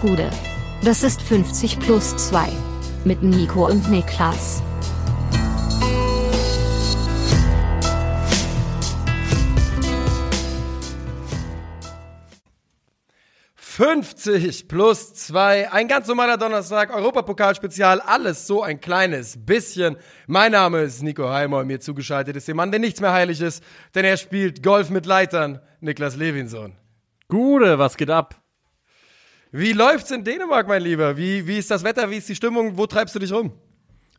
Gude. Das ist 50 plus 2. Mit Nico und Niklas. »50 plus 2, ein ganz normaler Donnerstag, Europapokalspezial, alles so ein kleines bisschen. Mein Name ist Nico Heimer mir zugeschaltet ist jemand, der nichts mehr heilig ist, denn er spielt Golf mit Leitern, Niklas Levinson. Gude, was geht ab? Wie läuft's in Dänemark, mein Lieber? Wie, wie ist das Wetter? Wie ist die Stimmung? Wo treibst du dich rum?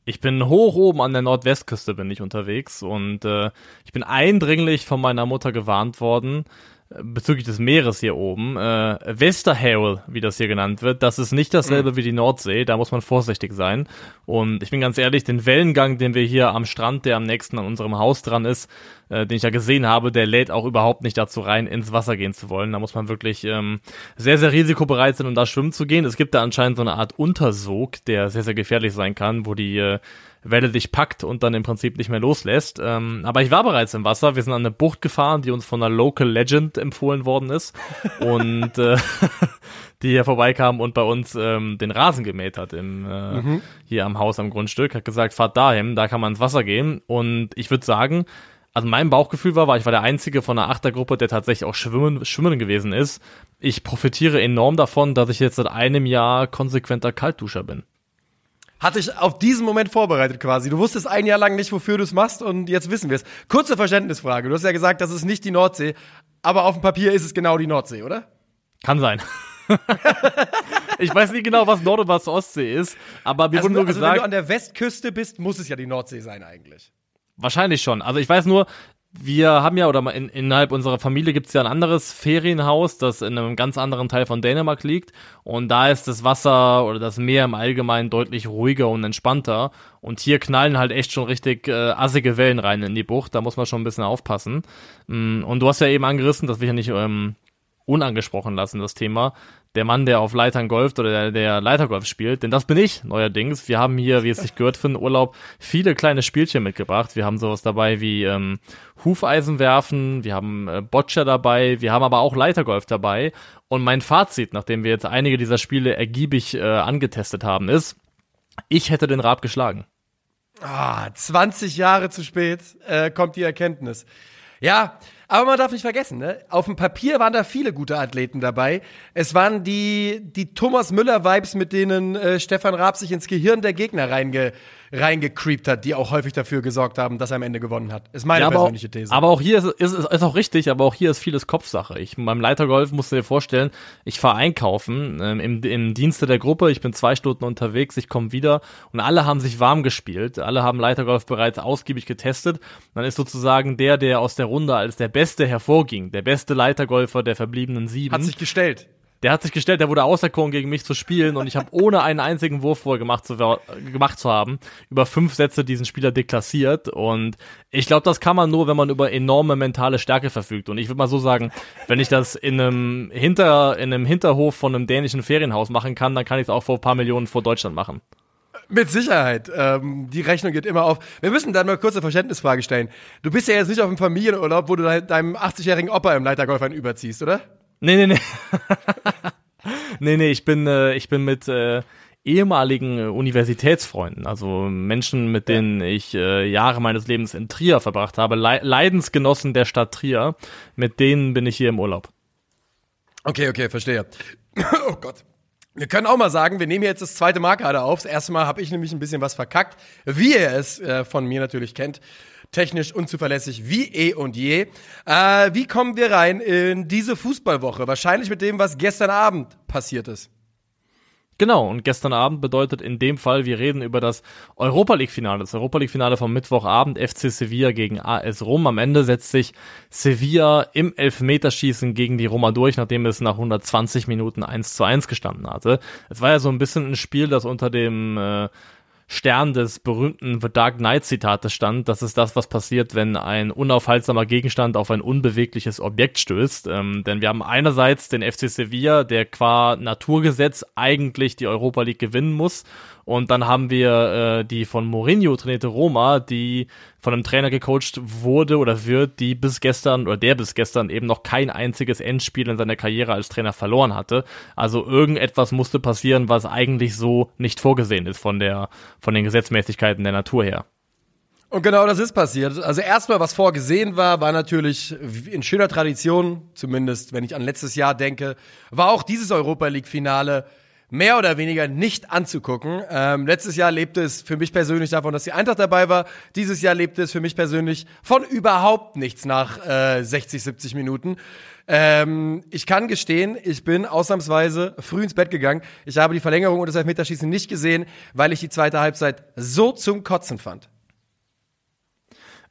Ich bin hoch oben an der Nordwestküste bin ich unterwegs und äh, ich bin eindringlich von meiner Mutter gewarnt worden, bezüglich des Meeres hier oben, äh, Westerhavel, wie das hier genannt wird, das ist nicht dasselbe mhm. wie die Nordsee, da muss man vorsichtig sein. Und ich bin ganz ehrlich, den Wellengang, den wir hier am Strand, der am nächsten an unserem Haus dran ist, äh, den ich ja gesehen habe, der lädt auch überhaupt nicht dazu rein, ins Wasser gehen zu wollen. Da muss man wirklich ähm, sehr, sehr risikobereit sein, um da schwimmen zu gehen. Es gibt da anscheinend so eine Art Untersog, der sehr, sehr gefährlich sein kann, wo die äh, Welle dich packt und dann im Prinzip nicht mehr loslässt. Ähm, aber ich war bereits im Wasser. Wir sind an eine Bucht gefahren, die uns von einer Local Legend empfohlen worden ist und äh, die hier vorbeikam und bei uns ähm, den Rasen gemäht hat im äh, mhm. hier am Haus am Grundstück. Hat gesagt, fahrt dahin, da kann man ins Wasser gehen. Und ich würde sagen, also mein Bauchgefühl war, weil ich war der einzige von der Achtergruppe, der tatsächlich auch schwimmen, schwimmen gewesen ist. Ich profitiere enorm davon, dass ich jetzt seit einem Jahr konsequenter Kaltduscher bin hatte ich auf diesen Moment vorbereitet quasi. Du wusstest ein Jahr lang nicht, wofür du es machst und jetzt wissen wir es. Kurze Verständnisfrage. Du hast ja gesagt, das ist nicht die Nordsee, aber auf dem Papier ist es genau die Nordsee, oder? Kann sein. ich weiß nicht genau, was Nord- und was Ostsee ist, aber mir also, wurde nur also gesagt. Wenn du an der Westküste bist, muss es ja die Nordsee sein eigentlich. Wahrscheinlich schon. Also ich weiß nur, wir haben ja, oder in, innerhalb unserer Familie gibt es ja ein anderes Ferienhaus, das in einem ganz anderen Teil von Dänemark liegt. Und da ist das Wasser oder das Meer im Allgemeinen deutlich ruhiger und entspannter. Und hier knallen halt echt schon richtig äh, assige Wellen rein in die Bucht. Da muss man schon ein bisschen aufpassen. Mm, und du hast ja eben angerissen, das will ich ja nicht ähm, unangesprochen lassen, das Thema der Mann, der auf Leitern golft oder der, der Leitergolf spielt, denn das bin ich neuerdings. Wir haben hier, wie es sich gehört, für den Urlaub viele kleine Spielchen mitgebracht. Wir haben sowas dabei wie ähm, Hufeisen werfen, wir haben äh, Boccia dabei, wir haben aber auch Leitergolf dabei. Und mein Fazit, nachdem wir jetzt einige dieser Spiele ergiebig äh, angetestet haben, ist, ich hätte den Rab geschlagen. Ah, 20 Jahre zu spät äh, kommt die Erkenntnis. Ja, aber man darf nicht vergessen, ne? auf dem Papier waren da viele gute Athleten dabei. Es waren die, die Thomas Müller-Vibes, mit denen äh, Stefan Raab sich ins Gehirn der Gegner reinge reingecreept hat, die auch häufig dafür gesorgt haben, dass er am Ende gewonnen hat. Ist meine ja, persönliche auch, These. Aber auch hier ist, ist, ist auch richtig, aber auch hier ist vieles Kopfsache. Ich beim Leitergolf musst du dir vorstellen, ich fahre einkaufen ähm, im, im Dienste der Gruppe, ich bin zwei Stunden unterwegs, ich komme wieder und alle haben sich warm gespielt, alle haben Leitergolf bereits ausgiebig getestet. Dann ist sozusagen der, der aus der Runde als der Beste hervorging, der beste Leitergolfer der verbliebenen sieben. Hat sich gestellt der hat sich gestellt, der wurde auserkoren, gegen mich zu spielen und ich habe ohne einen einzigen Wurf vorher gemacht zu, gemacht zu haben, über fünf Sätze diesen Spieler deklassiert und ich glaube, das kann man nur, wenn man über enorme mentale Stärke verfügt und ich würde mal so sagen, wenn ich das in einem Hinter in einem Hinterhof von einem dänischen Ferienhaus machen kann, dann kann ich es auch vor ein paar Millionen vor Deutschland machen. Mit Sicherheit. Ähm, die Rechnung geht immer auf. Wir müssen dann mal kurz eine Verständnisfrage stellen. Du bist ja jetzt nicht auf einem Familienurlaub, wo du deinem 80-jährigen Opa im Leitergolf einen überziehst, oder? Nee, nee, nee. nee, nee, ich bin, äh, ich bin mit äh, ehemaligen äh, Universitätsfreunden, also Menschen, mit denen ich äh, Jahre meines Lebens in Trier verbracht habe, Le Leidensgenossen der Stadt Trier, mit denen bin ich hier im Urlaub. Okay, okay, verstehe. oh Gott. Wir können auch mal sagen, wir nehmen jetzt das zweite Mal gerade auf. Das erste Mal habe ich nämlich ein bisschen was verkackt, wie ihr es äh, von mir natürlich kennt technisch unzuverlässig wie eh und je. Äh, wie kommen wir rein in diese Fußballwoche? Wahrscheinlich mit dem, was gestern Abend passiert ist. Genau, und gestern Abend bedeutet in dem Fall, wir reden über das Europa League-Finale, das Europa League-Finale vom Mittwochabend, FC Sevilla gegen AS Rom. Am Ende setzt sich Sevilla im Elfmeterschießen gegen die Roma durch, nachdem es nach 120 Minuten 1 zu 1 gestanden hatte. Es war ja so ein bisschen ein Spiel, das unter dem äh, Stern des berühmten The Dark Knight Zitates stand. Das ist das, was passiert, wenn ein unaufhaltsamer Gegenstand auf ein unbewegliches Objekt stößt. Ähm, denn wir haben einerseits den FC Sevilla, der qua Naturgesetz eigentlich die Europa League gewinnen muss Und dann haben wir äh, die von Mourinho trainierte Roma, die von einem Trainer gecoacht wurde oder wird, die bis gestern oder der bis gestern eben noch kein einziges Endspiel in seiner Karriere als Trainer verloren hatte. Also irgendetwas musste passieren, was eigentlich so nicht vorgesehen ist von der von den Gesetzmäßigkeiten der Natur her. Und genau das ist passiert. Also erstmal, was vorgesehen war, war natürlich in schöner Tradition, zumindest wenn ich an letztes Jahr denke, war auch dieses Europa League-Finale mehr oder weniger nicht anzugucken. Ähm, letztes Jahr lebte es für mich persönlich davon, dass die Eintracht dabei war. Dieses Jahr lebte es für mich persönlich von überhaupt nichts nach äh, 60, 70 Minuten. Ähm, ich kann gestehen, ich bin ausnahmsweise früh ins Bett gegangen. Ich habe die Verlängerung und das Elfmeterschießen nicht gesehen, weil ich die zweite Halbzeit so zum Kotzen fand.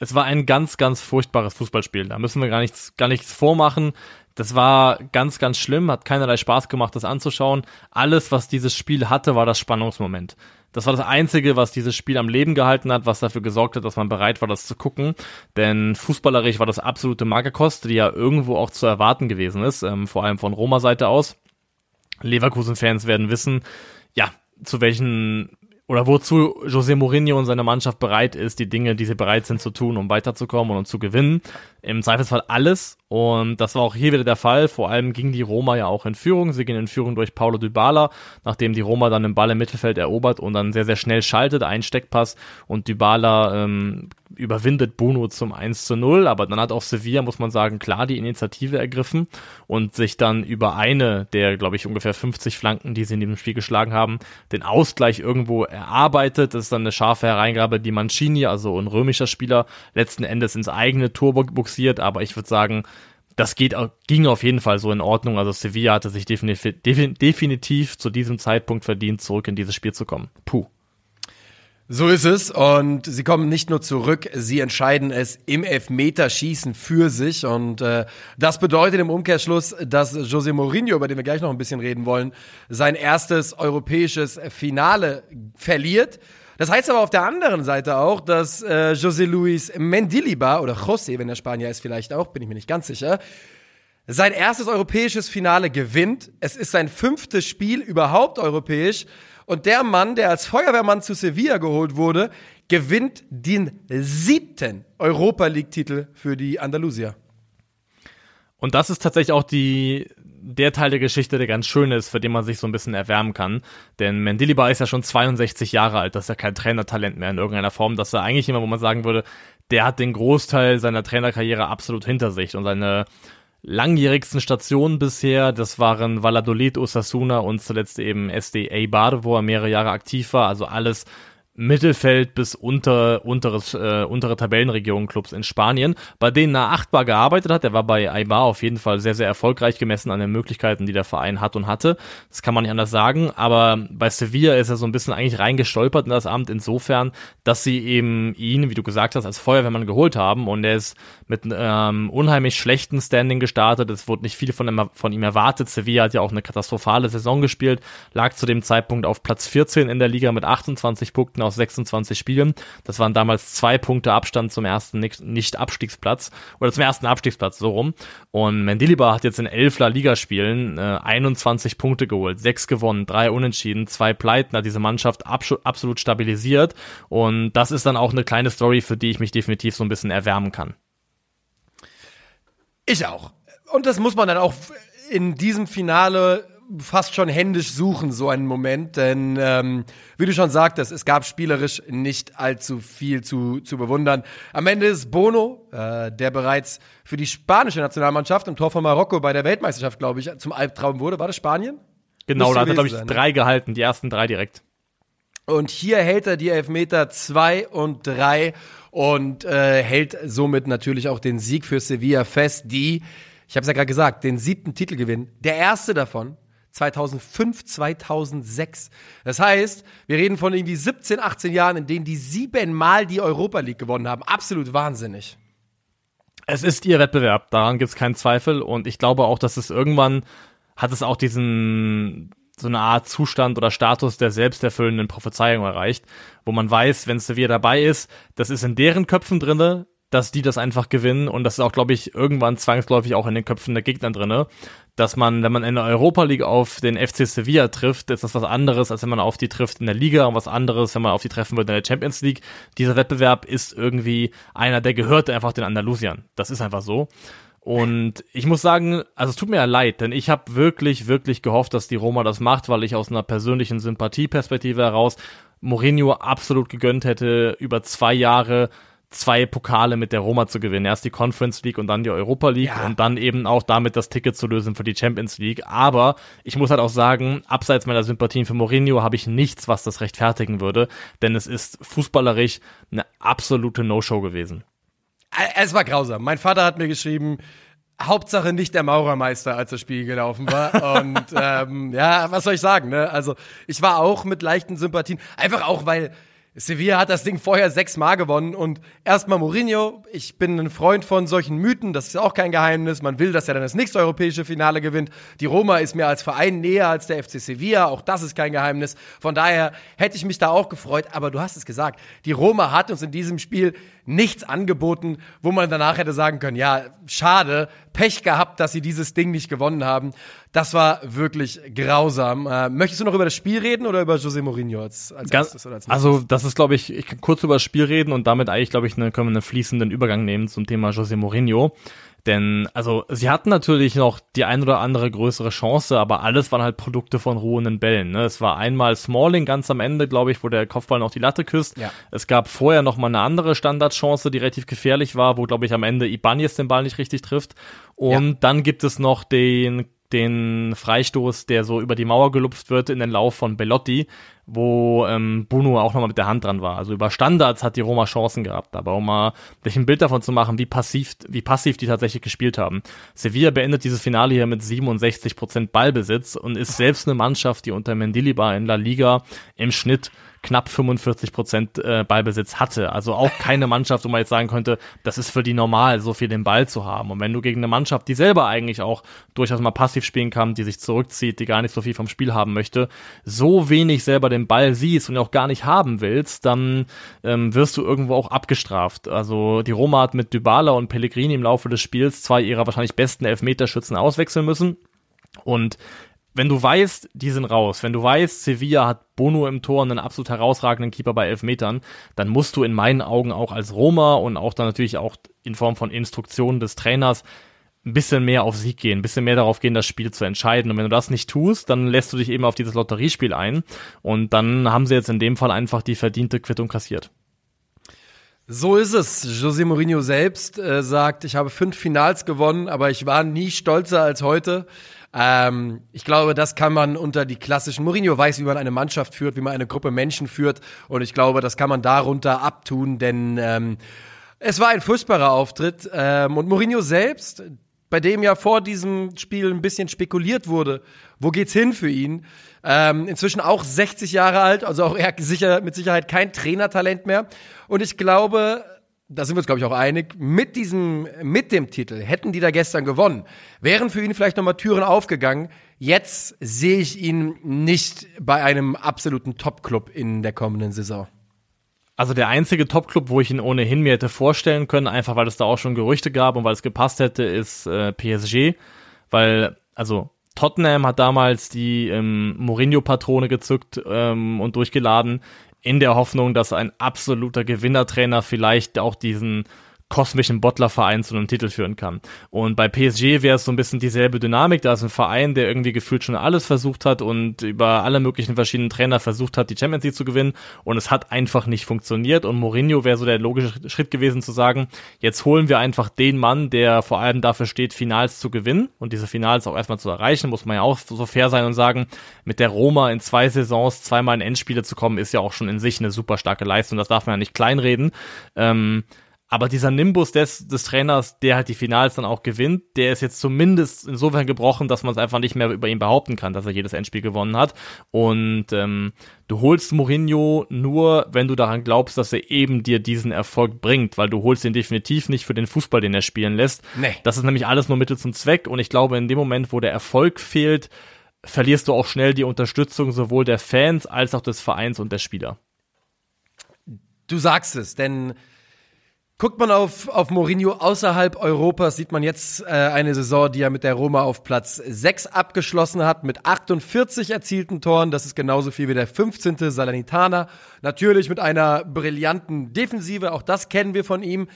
Es war ein ganz, ganz furchtbares Fußballspiel. Da müssen wir gar nichts, gar nichts vormachen. Das war ganz, ganz schlimm, hat keinerlei Spaß gemacht, das anzuschauen. Alles, was dieses Spiel hatte, war das Spannungsmoment. Das war das Einzige, was dieses Spiel am Leben gehalten hat, was dafür gesorgt hat, dass man bereit war, das zu gucken. Denn fußballerisch war das absolute Magerkost, die ja irgendwo auch zu erwarten gewesen ist, ähm, vor allem von Roma-Seite aus. Leverkusen-Fans werden wissen, ja, zu welchen oder wozu José Mourinho und seine Mannschaft bereit ist, die Dinge, die sie bereit sind zu tun, um weiterzukommen und zu gewinnen. Im Zweifelsfall alles. Und das war auch hier wieder der Fall. Vor allem ging die Roma ja auch in Führung. Sie gehen in Führung durch Paulo Dybala, nachdem die Roma dann den Ball im Mittelfeld erobert und dann sehr, sehr schnell schaltet, ein Steckpass und Dybala ähm, überwindet Bruno zum 1 zu 0, aber dann hat auch Sevilla, muss man sagen, klar die Initiative ergriffen und sich dann über eine der, glaube ich, ungefähr 50 Flanken, die sie in diesem Spiel geschlagen haben, den Ausgleich irgendwo erarbeitet. Das ist dann eine scharfe Hereingabe, die Mancini, also ein römischer Spieler, letzten Endes ins eigene Tor buxiert, aber ich würde sagen, das geht, ging auf jeden Fall so in Ordnung. Also Sevilla hatte sich definitiv, definitiv zu diesem Zeitpunkt verdient, zurück in dieses Spiel zu kommen. Puh. So ist es. Und sie kommen nicht nur zurück, sie entscheiden es im Elfmeterschießen für sich. Und äh, das bedeutet im Umkehrschluss, dass José Mourinho, über den wir gleich noch ein bisschen reden wollen, sein erstes europäisches Finale verliert. Das heißt aber auf der anderen Seite auch, dass äh, José Luis Mendilibar oder José, wenn der Spanier ist vielleicht auch, bin ich mir nicht ganz sicher, sein erstes europäisches Finale gewinnt. Es ist sein fünftes Spiel überhaupt europäisch. Und der Mann, der als Feuerwehrmann zu Sevilla geholt wurde, gewinnt den siebten Europa League-Titel für die Andalusier. Und das ist tatsächlich auch die, der Teil der Geschichte, der ganz schön ist, für den man sich so ein bisschen erwärmen kann. Denn Mendilibar ist ja schon 62 Jahre alt, das ist ja kein Trainertalent mehr in irgendeiner Form. Das ist ja eigentlich immer, wo man sagen würde, der hat den Großteil seiner Trainerkarriere absolut hinter sich und seine langjährigsten Stationen bisher, das waren Valladolid, Osasuna und zuletzt eben SD Eibar, wo er mehrere Jahre aktiv war, also alles Mittelfeld bis unter, unteres, äh, untere Tabellenregionen-Clubs in Spanien, bei denen er achtbar gearbeitet hat. Er war bei Eibar auf jeden Fall sehr, sehr erfolgreich gemessen an den Möglichkeiten, die der Verein hat und hatte. Das kann man nicht anders sagen. Aber bei Sevilla ist er so ein bisschen eigentlich reingestolpert in das Amt insofern, dass sie eben ihn, wie du gesagt hast, als Feuerwehrmann geholt haben und er ist mit ähm, unheimlich schlechten Standing gestartet. Es wurde nicht viel von ihm, von ihm erwartet. Sevilla hat ja auch eine katastrophale Saison gespielt, lag zu dem Zeitpunkt auf Platz 14 in der Liga mit 28 Punkten aus 26 Spielen. Das waren damals zwei Punkte Abstand zum ersten Nicht-Abstiegsplatz oder zum ersten Abstiegsplatz, so rum. Und Mendilibar hat jetzt in elf La Liga-Spielen äh, 21 Punkte geholt, sechs gewonnen, drei Unentschieden, zwei Pleiten, hat diese Mannschaft absolut stabilisiert. Und das ist dann auch eine kleine Story, für die ich mich definitiv so ein bisschen erwärmen kann. Ich auch. Und das muss man dann auch in diesem Finale fast schon händisch suchen, so einen Moment. Denn ähm, wie du schon sagtest, es gab spielerisch nicht allzu viel zu, zu bewundern. Am Ende ist Bono, äh, der bereits für die spanische Nationalmannschaft im Tor von Marokko bei der Weltmeisterschaft, glaube ich, zum Albtraum wurde. War das Spanien? Genau, da hat er, glaube ich, sein, ne? drei gehalten, die ersten drei direkt. Und hier hält er die Elfmeter zwei und drei und äh, hält somit natürlich auch den Sieg für Sevilla fest, die, ich habe es ja gerade gesagt, den siebten Titel gewinnen. Der erste davon 2005, 2006. Das heißt, wir reden von irgendwie 17, 18 Jahren, in denen die siebenmal die Europa League gewonnen haben. Absolut wahnsinnig. Es ist ihr Wettbewerb, daran gibt es keinen Zweifel. Und ich glaube auch, dass es irgendwann hat es auch diesen so eine Art Zustand oder Status der selbsterfüllenden Prophezeiung erreicht, wo man weiß, wenn Sevilla dabei ist, das ist in deren Köpfen drinne, dass die das einfach gewinnen und das ist auch, glaube ich, irgendwann zwangsläufig auch in den Köpfen der Gegner drinne, dass man, wenn man in der Europa League auf den FC Sevilla trifft, ist das was anderes, als wenn man auf die trifft in der Liga und was anderes, wenn man auf die treffen würde in der Champions League. Dieser Wettbewerb ist irgendwie einer, der gehört einfach den Andalusiern. Das ist einfach so. Und ich muss sagen, also es tut mir ja leid, denn ich habe wirklich, wirklich gehofft, dass die Roma das macht, weil ich aus einer persönlichen Sympathieperspektive heraus Mourinho absolut gegönnt hätte, über zwei Jahre zwei Pokale mit der Roma zu gewinnen. Erst die Conference League und dann die Europa League ja. und dann eben auch damit das Ticket zu lösen für die Champions League. Aber ich muss halt auch sagen, abseits meiner Sympathien für Mourinho habe ich nichts, was das rechtfertigen würde, denn es ist fußballerisch eine absolute No-Show gewesen. Es war grausam. Mein Vater hat mir geschrieben, Hauptsache nicht der Maurermeister, als das Spiel gelaufen war. Und ähm, ja, was soll ich sagen? Ne? Also ich war auch mit leichten Sympathien, einfach auch, weil Sevilla hat das Ding vorher sechsmal gewonnen und erstmal Mourinho. Ich bin ein Freund von solchen Mythen, das ist auch kein Geheimnis. Man will, dass er dann das nächste europäische Finale gewinnt. Die Roma ist mir als Verein näher als der FC Sevilla, auch das ist kein Geheimnis. Von daher hätte ich mich da auch gefreut, aber du hast es gesagt. Die Roma hat uns in diesem Spiel nichts angeboten, wo man danach hätte sagen können, ja, schade, Pech gehabt, dass sie dieses Ding nicht gewonnen haben. Das war wirklich grausam. Äh, möchtest du noch über das Spiel reden oder über José Mourinho als, als Ganz, erstes oder als Also, das ist, glaube ich, ich kann kurz über das Spiel reden und damit eigentlich, glaube ich, ne, können wir einen fließenden Übergang nehmen zum Thema José Mourinho. Denn, also, sie hatten natürlich noch die ein oder andere größere Chance, aber alles waren halt Produkte von ruhenden Bällen. Ne? Es war einmal Smalling ganz am Ende, glaube ich, wo der Kopfball noch die Latte küsst. Ja. Es gab vorher noch mal eine andere Standardchance, die relativ gefährlich war, wo, glaube ich, am Ende Ibanez den Ball nicht richtig trifft. Und ja. dann gibt es noch den den Freistoß, der so über die Mauer gelupft wird in den Lauf von Bellotti, wo ähm, Bruno auch nochmal mit der Hand dran war. Also über Standards hat die Roma Chancen gehabt, aber um mal sich ein Bild davon zu machen, wie passiv, wie passiv die tatsächlich gespielt haben. Sevilla beendet dieses Finale hier mit 67 Prozent Ballbesitz und ist selbst eine Mannschaft, die unter Mendilibar in La Liga im Schnitt knapp 45 Prozent äh, Ballbesitz hatte. Also auch keine Mannschaft, wo man jetzt sagen könnte, das ist für die normal, so viel den Ball zu haben. Und wenn du gegen eine Mannschaft, die selber eigentlich auch durchaus mal passiv spielen kann, die sich zurückzieht, die gar nicht so viel vom Spiel haben möchte, so wenig selber den Ball siehst und auch gar nicht haben willst, dann ähm, wirst du irgendwo auch abgestraft. Also die Roma hat mit Dybala und Pellegrini im Laufe des Spiels zwei ihrer wahrscheinlich besten Elfmeterschützen auswechseln müssen. Und wenn du weißt, die sind raus, wenn du weißt, Sevilla hat Bono im Tor und einen absolut herausragenden Keeper bei elf Metern, dann musst du in meinen Augen auch als Roma und auch dann natürlich auch in Form von Instruktionen des Trainers ein bisschen mehr auf Sieg gehen, ein bisschen mehr darauf gehen, das Spiel zu entscheiden. Und wenn du das nicht tust, dann lässt du dich eben auf dieses Lotteriespiel ein. Und dann haben sie jetzt in dem Fall einfach die verdiente Quittung kassiert. So ist es. José Mourinho selbst äh, sagt, ich habe fünf Finals gewonnen, aber ich war nie stolzer als heute. Ähm, ich glaube, das kann man unter die klassischen. Mourinho weiß, wie man eine Mannschaft führt, wie man eine Gruppe Menschen führt. Und ich glaube, das kann man darunter abtun, denn ähm, es war ein furchtbarer Auftritt. Ähm, und Mourinho selbst, bei dem ja vor diesem Spiel ein bisschen spekuliert wurde, wo geht's hin für ihn? Ähm, inzwischen auch 60 Jahre alt, also auch er sicher, mit Sicherheit kein Trainertalent mehr. Und ich glaube, da sind wir uns, glaube ich, auch einig, mit diesem, mit dem Titel hätten die da gestern gewonnen, wären für ihn vielleicht nochmal Türen aufgegangen. Jetzt sehe ich ihn nicht bei einem absoluten Top-Club in der kommenden Saison. Also der einzige Top-Club, wo ich ihn ohnehin mir hätte vorstellen können, einfach weil es da auch schon Gerüchte gab und weil es gepasst hätte, ist äh, PSG. Weil, also Tottenham hat damals die ähm, Mourinho-Patrone gezückt ähm, und durchgeladen in der Hoffnung, dass ein absoluter Gewinnertrainer vielleicht auch diesen kosmischen Bottlerverein zu einem Titel führen kann. Und bei PSG wäre es so ein bisschen dieselbe Dynamik. Da ist ein Verein, der irgendwie gefühlt schon alles versucht hat und über alle möglichen verschiedenen Trainer versucht hat, die Champions League zu gewinnen. Und es hat einfach nicht funktioniert. Und Mourinho wäre so der logische Schritt gewesen zu sagen, jetzt holen wir einfach den Mann, der vor allem dafür steht, Finals zu gewinnen und diese Finals auch erstmal zu erreichen. Muss man ja auch so fair sein und sagen, mit der Roma in zwei Saisons zweimal in Endspiele zu kommen, ist ja auch schon in sich eine super starke Leistung. Das darf man ja nicht kleinreden. Ähm, aber dieser Nimbus des, des Trainers, der halt die Finals dann auch gewinnt, der ist jetzt zumindest insofern gebrochen, dass man es einfach nicht mehr über ihn behaupten kann, dass er jedes Endspiel gewonnen hat. Und ähm, du holst Mourinho nur, wenn du daran glaubst, dass er eben dir diesen Erfolg bringt, weil du holst ihn definitiv nicht für den Fußball, den er spielen lässt. Nee. Das ist nämlich alles nur Mittel zum Zweck. Und ich glaube, in dem Moment, wo der Erfolg fehlt, verlierst du auch schnell die Unterstützung sowohl der Fans als auch des Vereins und der Spieler. Du sagst es, denn Guckt man auf, auf Mourinho außerhalb Europas, sieht man jetzt äh, eine Saison, die er mit der Roma auf Platz 6 abgeschlossen hat, mit 48 erzielten Toren. Das ist genauso viel wie der 15. Salernitana. Natürlich mit einer brillanten Defensive, auch das kennen wir von ihm.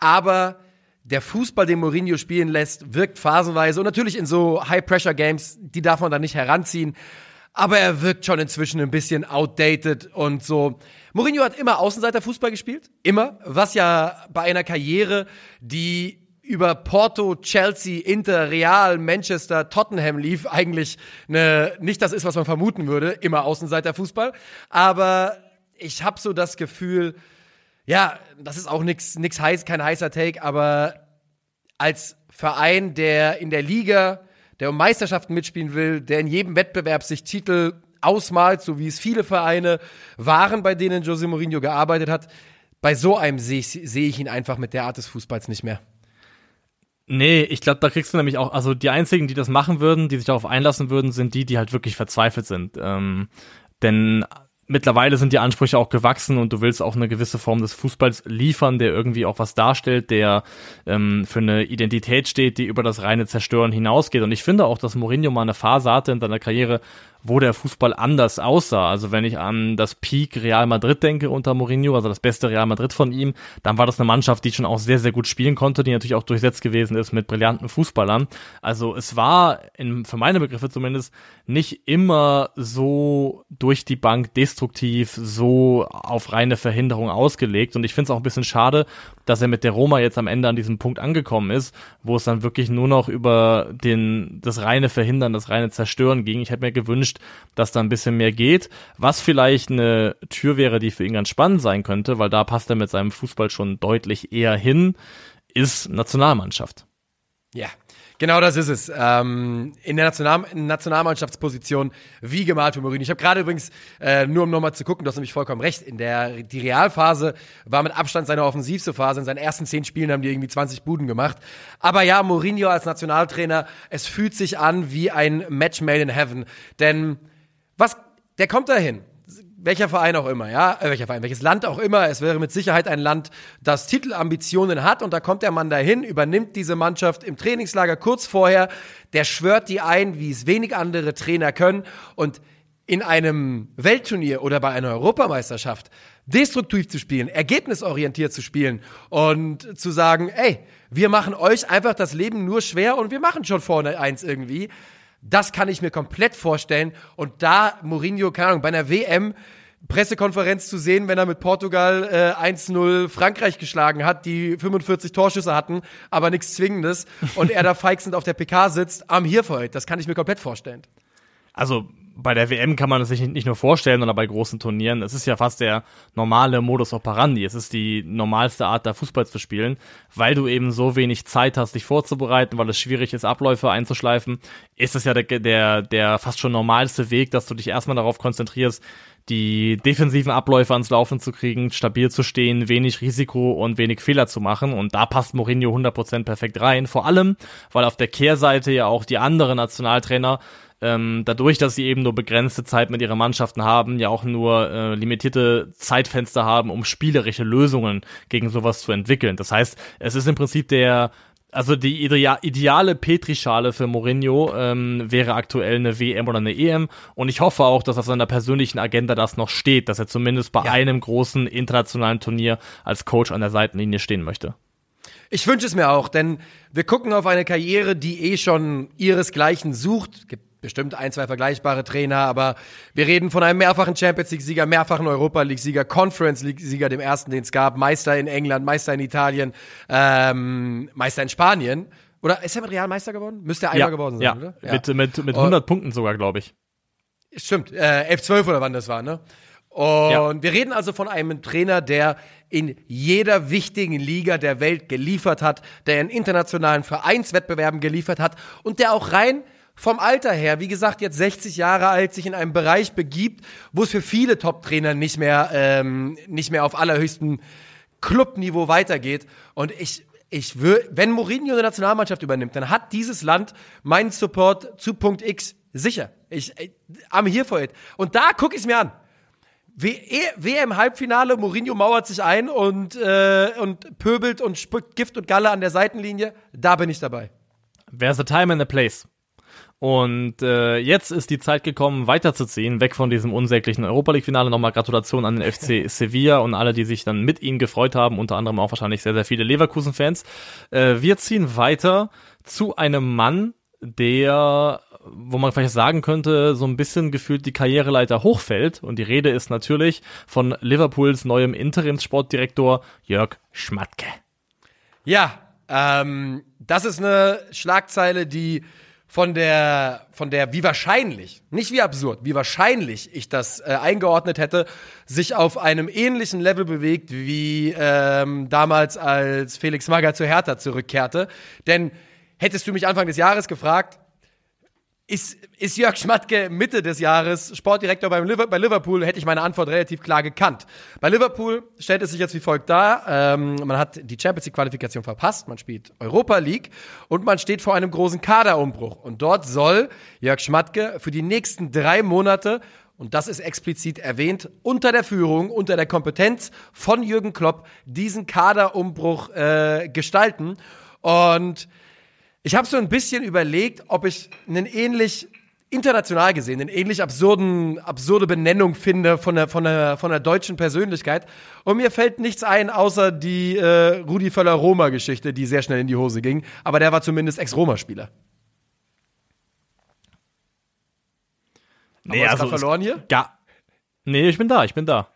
Aber der Fußball, den Mourinho spielen lässt, wirkt phasenweise und natürlich in so High-Pressure-Games, die darf man da nicht heranziehen. Aber er wirkt schon inzwischen ein bisschen outdated und so. Mourinho hat immer Außenseiter-Fußball gespielt. Immer. Was ja bei einer Karriere, die über Porto, Chelsea, Inter, Real, Manchester, Tottenham lief, eigentlich ne, nicht das ist, was man vermuten würde. Immer Außenseiter-Fußball. Aber ich habe so das Gefühl, ja, das ist auch nix, nix heiß, kein heißer Take, aber als Verein, der in der Liga, der um Meisterschaften mitspielen will, der in jedem Wettbewerb sich Titel ausmalt, so wie es viele Vereine waren, bei denen Jose Mourinho gearbeitet hat, bei so einem sehe ich, seh ich ihn einfach mit der Art des Fußballs nicht mehr. Nee, ich glaube, da kriegst du nämlich auch, also die einzigen, die das machen würden, die sich darauf einlassen würden, sind die, die halt wirklich verzweifelt sind. Ähm, denn mittlerweile sind die Ansprüche auch gewachsen und du willst auch eine gewisse Form des Fußballs liefern, der irgendwie auch was darstellt, der ähm, für eine Identität steht, die über das reine Zerstören hinausgeht. Und ich finde auch, dass Mourinho mal eine Phase hatte in seiner Karriere, wo der Fußball anders aussah. Also wenn ich an das Peak Real Madrid denke unter Mourinho, also das beste Real Madrid von ihm, dann war das eine Mannschaft, die schon auch sehr, sehr gut spielen konnte, die natürlich auch durchsetzt gewesen ist mit brillanten Fußballern. Also es war, in, für meine Begriffe zumindest, nicht immer so durch die Bank destruktiv, so auf reine Verhinderung ausgelegt. Und ich finde es auch ein bisschen schade, dass er mit der Roma jetzt am Ende an diesem Punkt angekommen ist, wo es dann wirklich nur noch über den, das reine Verhindern, das reine Zerstören ging. Ich hätte mir gewünscht, dass da ein bisschen mehr geht, was vielleicht eine Tür wäre, die für ihn ganz spannend sein könnte, weil da passt er mit seinem Fußball schon deutlich eher hin, ist Nationalmannschaft. Ja, Genau das ist es. Ähm, in der National Nationalmannschaftsposition wie gemalt für Mourinho. Ich habe gerade übrigens, äh, nur um nochmal zu gucken, du hast nämlich vollkommen recht, in der die Realphase war mit Abstand seine offensivste Phase. In seinen ersten zehn Spielen haben die irgendwie 20 Buden gemacht. Aber ja, Mourinho als Nationaltrainer, es fühlt sich an wie ein Match made in heaven. Denn was, der kommt dahin welcher Verein auch immer, ja, äh, welcher Verein, welches Land auch immer, es wäre mit Sicherheit ein Land, das Titelambitionen hat und da kommt der Mann dahin, übernimmt diese Mannschaft im Trainingslager kurz vorher, der schwört die ein, wie es wenig andere Trainer können und in einem Weltturnier oder bei einer Europameisterschaft destruktiv zu spielen, ergebnisorientiert zu spielen und zu sagen, ey, wir machen euch einfach das Leben nur schwer und wir machen schon vorne eins irgendwie. Das kann ich mir komplett vorstellen. Und da Mourinho, keine Ahnung, bei einer WM Pressekonferenz zu sehen, wenn er mit Portugal äh, 1-0 Frankreich geschlagen hat, die 45 Torschüsse hatten, aber nichts Zwingendes und er da feixend auf der PK sitzt, am hier für heute. Das kann ich mir komplett vorstellen. Also bei der WM kann man das sich nicht nur vorstellen, sondern bei großen Turnieren. Es ist ja fast der normale Modus operandi. Es ist die normalste Art, da Fußball zu spielen, weil du eben so wenig Zeit hast, dich vorzubereiten, weil es schwierig ist, Abläufe einzuschleifen. Ist es ja der, der, der fast schon normalste Weg, dass du dich erstmal darauf konzentrierst, die defensiven Abläufe ans Laufen zu kriegen, stabil zu stehen, wenig Risiko und wenig Fehler zu machen. Und da passt Mourinho 100% perfekt rein. Vor allem, weil auf der Kehrseite ja auch die anderen Nationaltrainer ähm, dadurch, dass sie eben nur begrenzte Zeit mit ihren Mannschaften haben, ja auch nur äh, limitierte Zeitfenster haben, um spielerische Lösungen gegen sowas zu entwickeln. Das heißt, es ist im Prinzip der also die ideale Petrischale für Mourinho ähm, wäre aktuell eine WM oder eine EM und ich hoffe auch, dass auf seiner persönlichen Agenda das noch steht, dass er zumindest bei ja. einem großen internationalen Turnier als Coach an der Seitenlinie stehen möchte. Ich wünsche es mir auch, denn wir gucken auf eine Karriere, die eh schon ihresgleichen sucht. Gibt bestimmt ein, zwei vergleichbare Trainer, aber wir reden von einem mehrfachen Champions League-Sieger, mehrfachen Europa League-Sieger, Conference League-Sieger, dem ersten, den es gab, Meister in England, Meister in Italien, ähm, Meister in Spanien. Oder ist er mit Real Meister geworden? Müsste er einmal ja, geworden sein, ja. oder? Ja, mit, mit, mit 100 oh. Punkten sogar, glaube ich. Stimmt, äh, 11, 12 oder wann das war, ne? Und ja. wir reden also von einem Trainer, der in jeder wichtigen Liga der Welt geliefert hat, der in internationalen Vereinswettbewerben geliefert hat und der auch rein vom Alter her, wie gesagt, jetzt 60 Jahre alt, sich in einem Bereich begibt, wo es für viele Top-Trainer nicht mehr, ähm, nicht mehr auf allerhöchstem Clubniveau weitergeht. Und ich, ich würde, wenn Mourinho eine Nationalmannschaft übernimmt, dann hat dieses Land meinen Support zu Punkt X sicher. Ich, ich I'm here for it. Und da gucke ich es mir an. WM-Halbfinale, Mourinho mauert sich ein und, äh, und pöbelt und spuckt Gift und Galle an der Seitenlinie. Da bin ich dabei. There's a time and a place. Und äh, jetzt ist die Zeit gekommen, weiterzuziehen, weg von diesem unsäglichen Europa League-Finale. Nochmal Gratulation an den FC Sevilla und alle, die sich dann mit ihnen gefreut haben, unter anderem auch wahrscheinlich sehr, sehr viele Leverkusen-Fans. Äh, wir ziehen weiter zu einem Mann, der, wo man vielleicht sagen könnte, so ein bisschen gefühlt die Karriereleiter hochfällt. Und die Rede ist natürlich von Liverpools neuem Interimssportdirektor Jörg Schmatke. Ja, ähm, das ist eine Schlagzeile, die von der, von der, wie wahrscheinlich, nicht wie absurd, wie wahrscheinlich ich das äh, eingeordnet hätte, sich auf einem ähnlichen Level bewegt, wie ähm, damals, als Felix Magath zu Hertha zurückkehrte. Denn hättest du mich Anfang des Jahres gefragt, ist, ist Jörg Schmatke Mitte des Jahres Sportdirektor beim Liver bei Liverpool, hätte ich meine Antwort relativ klar gekannt. Bei Liverpool stellt es sich jetzt wie folgt dar. Ähm, man hat die Champions League Qualifikation verpasst, man spielt Europa League und man steht vor einem großen Kaderumbruch. Und dort soll Jörg Schmatke für die nächsten drei Monate und das ist explizit erwähnt, unter der Führung, unter der Kompetenz von Jürgen Klopp diesen Kaderumbruch äh, gestalten. Und ich habe so ein bisschen überlegt, ob ich einen ähnlich international gesehen, einen ähnlich absurden, absurde Benennung finde von der, von der, von der deutschen Persönlichkeit. Und mir fällt nichts ein, außer die äh, Rudi Völler-Roma-Geschichte, die sehr schnell in die Hose ging. Aber der war zumindest Ex-Roma-Spieler. Nee, also verloren hier? Ja. Nee, ich bin da, ich bin da.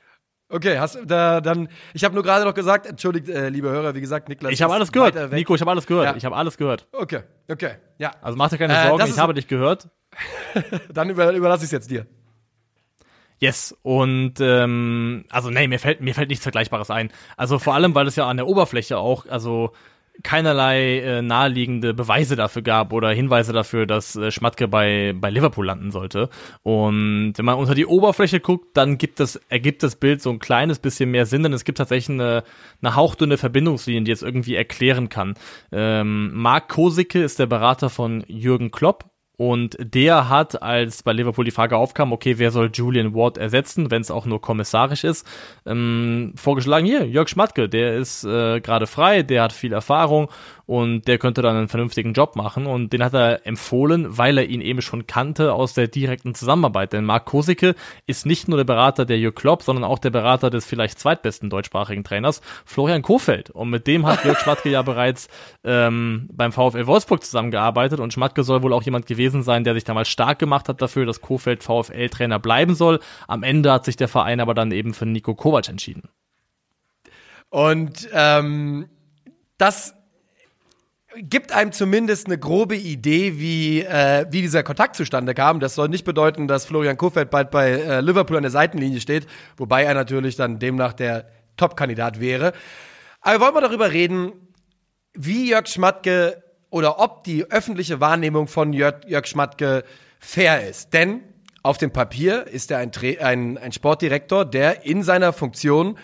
Okay, hast da dann ich habe nur gerade noch gesagt, entschuldigt äh, liebe Hörer, wie gesagt, Niklas. Ich habe alles gehört. Nico, ich habe alles gehört. Ja. Ich habe alles gehört. Okay. Okay. Ja. Also mach dir keine äh, Sorgen, ich habe dich gehört. dann über, überlasse ich es jetzt dir. Yes, und ähm, also nee, mir fällt mir fällt nichts Vergleichbares ein. Also vor allem, weil es ja an der Oberfläche auch, also keinerlei äh, naheliegende Beweise dafür gab oder Hinweise dafür, dass äh, Schmatke bei, bei Liverpool landen sollte. Und wenn man unter die Oberfläche guckt, dann gibt es, ergibt das Bild so ein kleines bisschen mehr Sinn, denn es gibt tatsächlich eine, eine hauchdünne Verbindungslinie, die es irgendwie erklären kann. Ähm, Marc Kosicke ist der Berater von Jürgen Klopp und der hat, als bei Liverpool die Frage aufkam, okay, wer soll Julian Ward ersetzen, wenn es auch nur kommissarisch ist, ähm, vorgeschlagen, hier, Jörg Schmatke, der ist äh, gerade frei, der hat viel Erfahrung und der könnte dann einen vernünftigen Job machen und den hat er empfohlen, weil er ihn eben schon kannte aus der direkten Zusammenarbeit. Denn Marc Kosicke ist nicht nur der Berater der Jörg Klopp, sondern auch der Berater des vielleicht zweitbesten deutschsprachigen Trainers, Florian Kofeld. Und mit dem hat Jörg Schmatke ja bereits ähm, beim VfL Wolfsburg zusammengearbeitet und Schmatke soll wohl auch jemand gewesen sein, der sich damals stark gemacht hat dafür, dass Kofeld VfL-Trainer bleiben soll. Am Ende hat sich der Verein aber dann eben für Nico Kovac entschieden. Und ähm, das gibt einem zumindest eine grobe Idee, wie, äh, wie dieser Kontakt zustande kam. Das soll nicht bedeuten, dass Florian Kofeld bald bei äh, Liverpool an der Seitenlinie steht, wobei er natürlich dann demnach der Top-Kandidat wäre. Aber wollen wir darüber reden, wie Jörg Schmatke oder ob die öffentliche Wahrnehmung von Jörg, Jörg Schmatke fair ist. Denn auf dem Papier ist er ein, ein, ein Sportdirektor, der in seiner Funktion,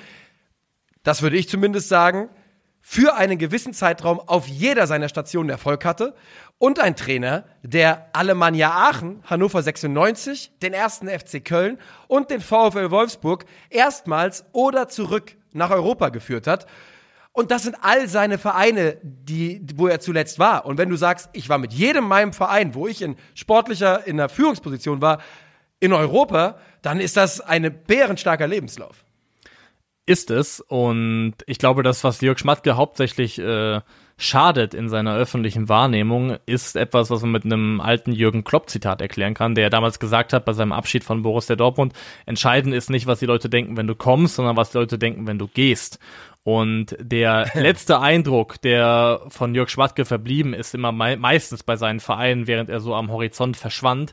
das würde ich zumindest sagen, für einen gewissen Zeitraum auf jeder seiner Stationen Erfolg hatte und ein Trainer, der Alemannia Aachen, Hannover 96, den ersten FC Köln und den VfL Wolfsburg erstmals oder zurück nach Europa geführt hat. Und das sind all seine Vereine, die, wo er zuletzt war. Und wenn du sagst, ich war mit jedem meinem Verein, wo ich in sportlicher, in der Führungsposition war, in Europa, dann ist das ein bärenstarker Lebenslauf ist es. Und ich glaube, das, was Jörg Schmatke hauptsächlich äh, schadet in seiner öffentlichen Wahrnehmung, ist etwas, was man mit einem alten Jürgen Klopp-Zitat erklären kann, der damals gesagt hat bei seinem Abschied von Borussia Dortmund, entscheidend ist nicht, was die Leute denken, wenn du kommst, sondern was die Leute denken, wenn du gehst. Und der letzte Eindruck, der von Jörg Schmatke verblieben ist, immer me meistens bei seinen Vereinen, während er so am Horizont verschwand,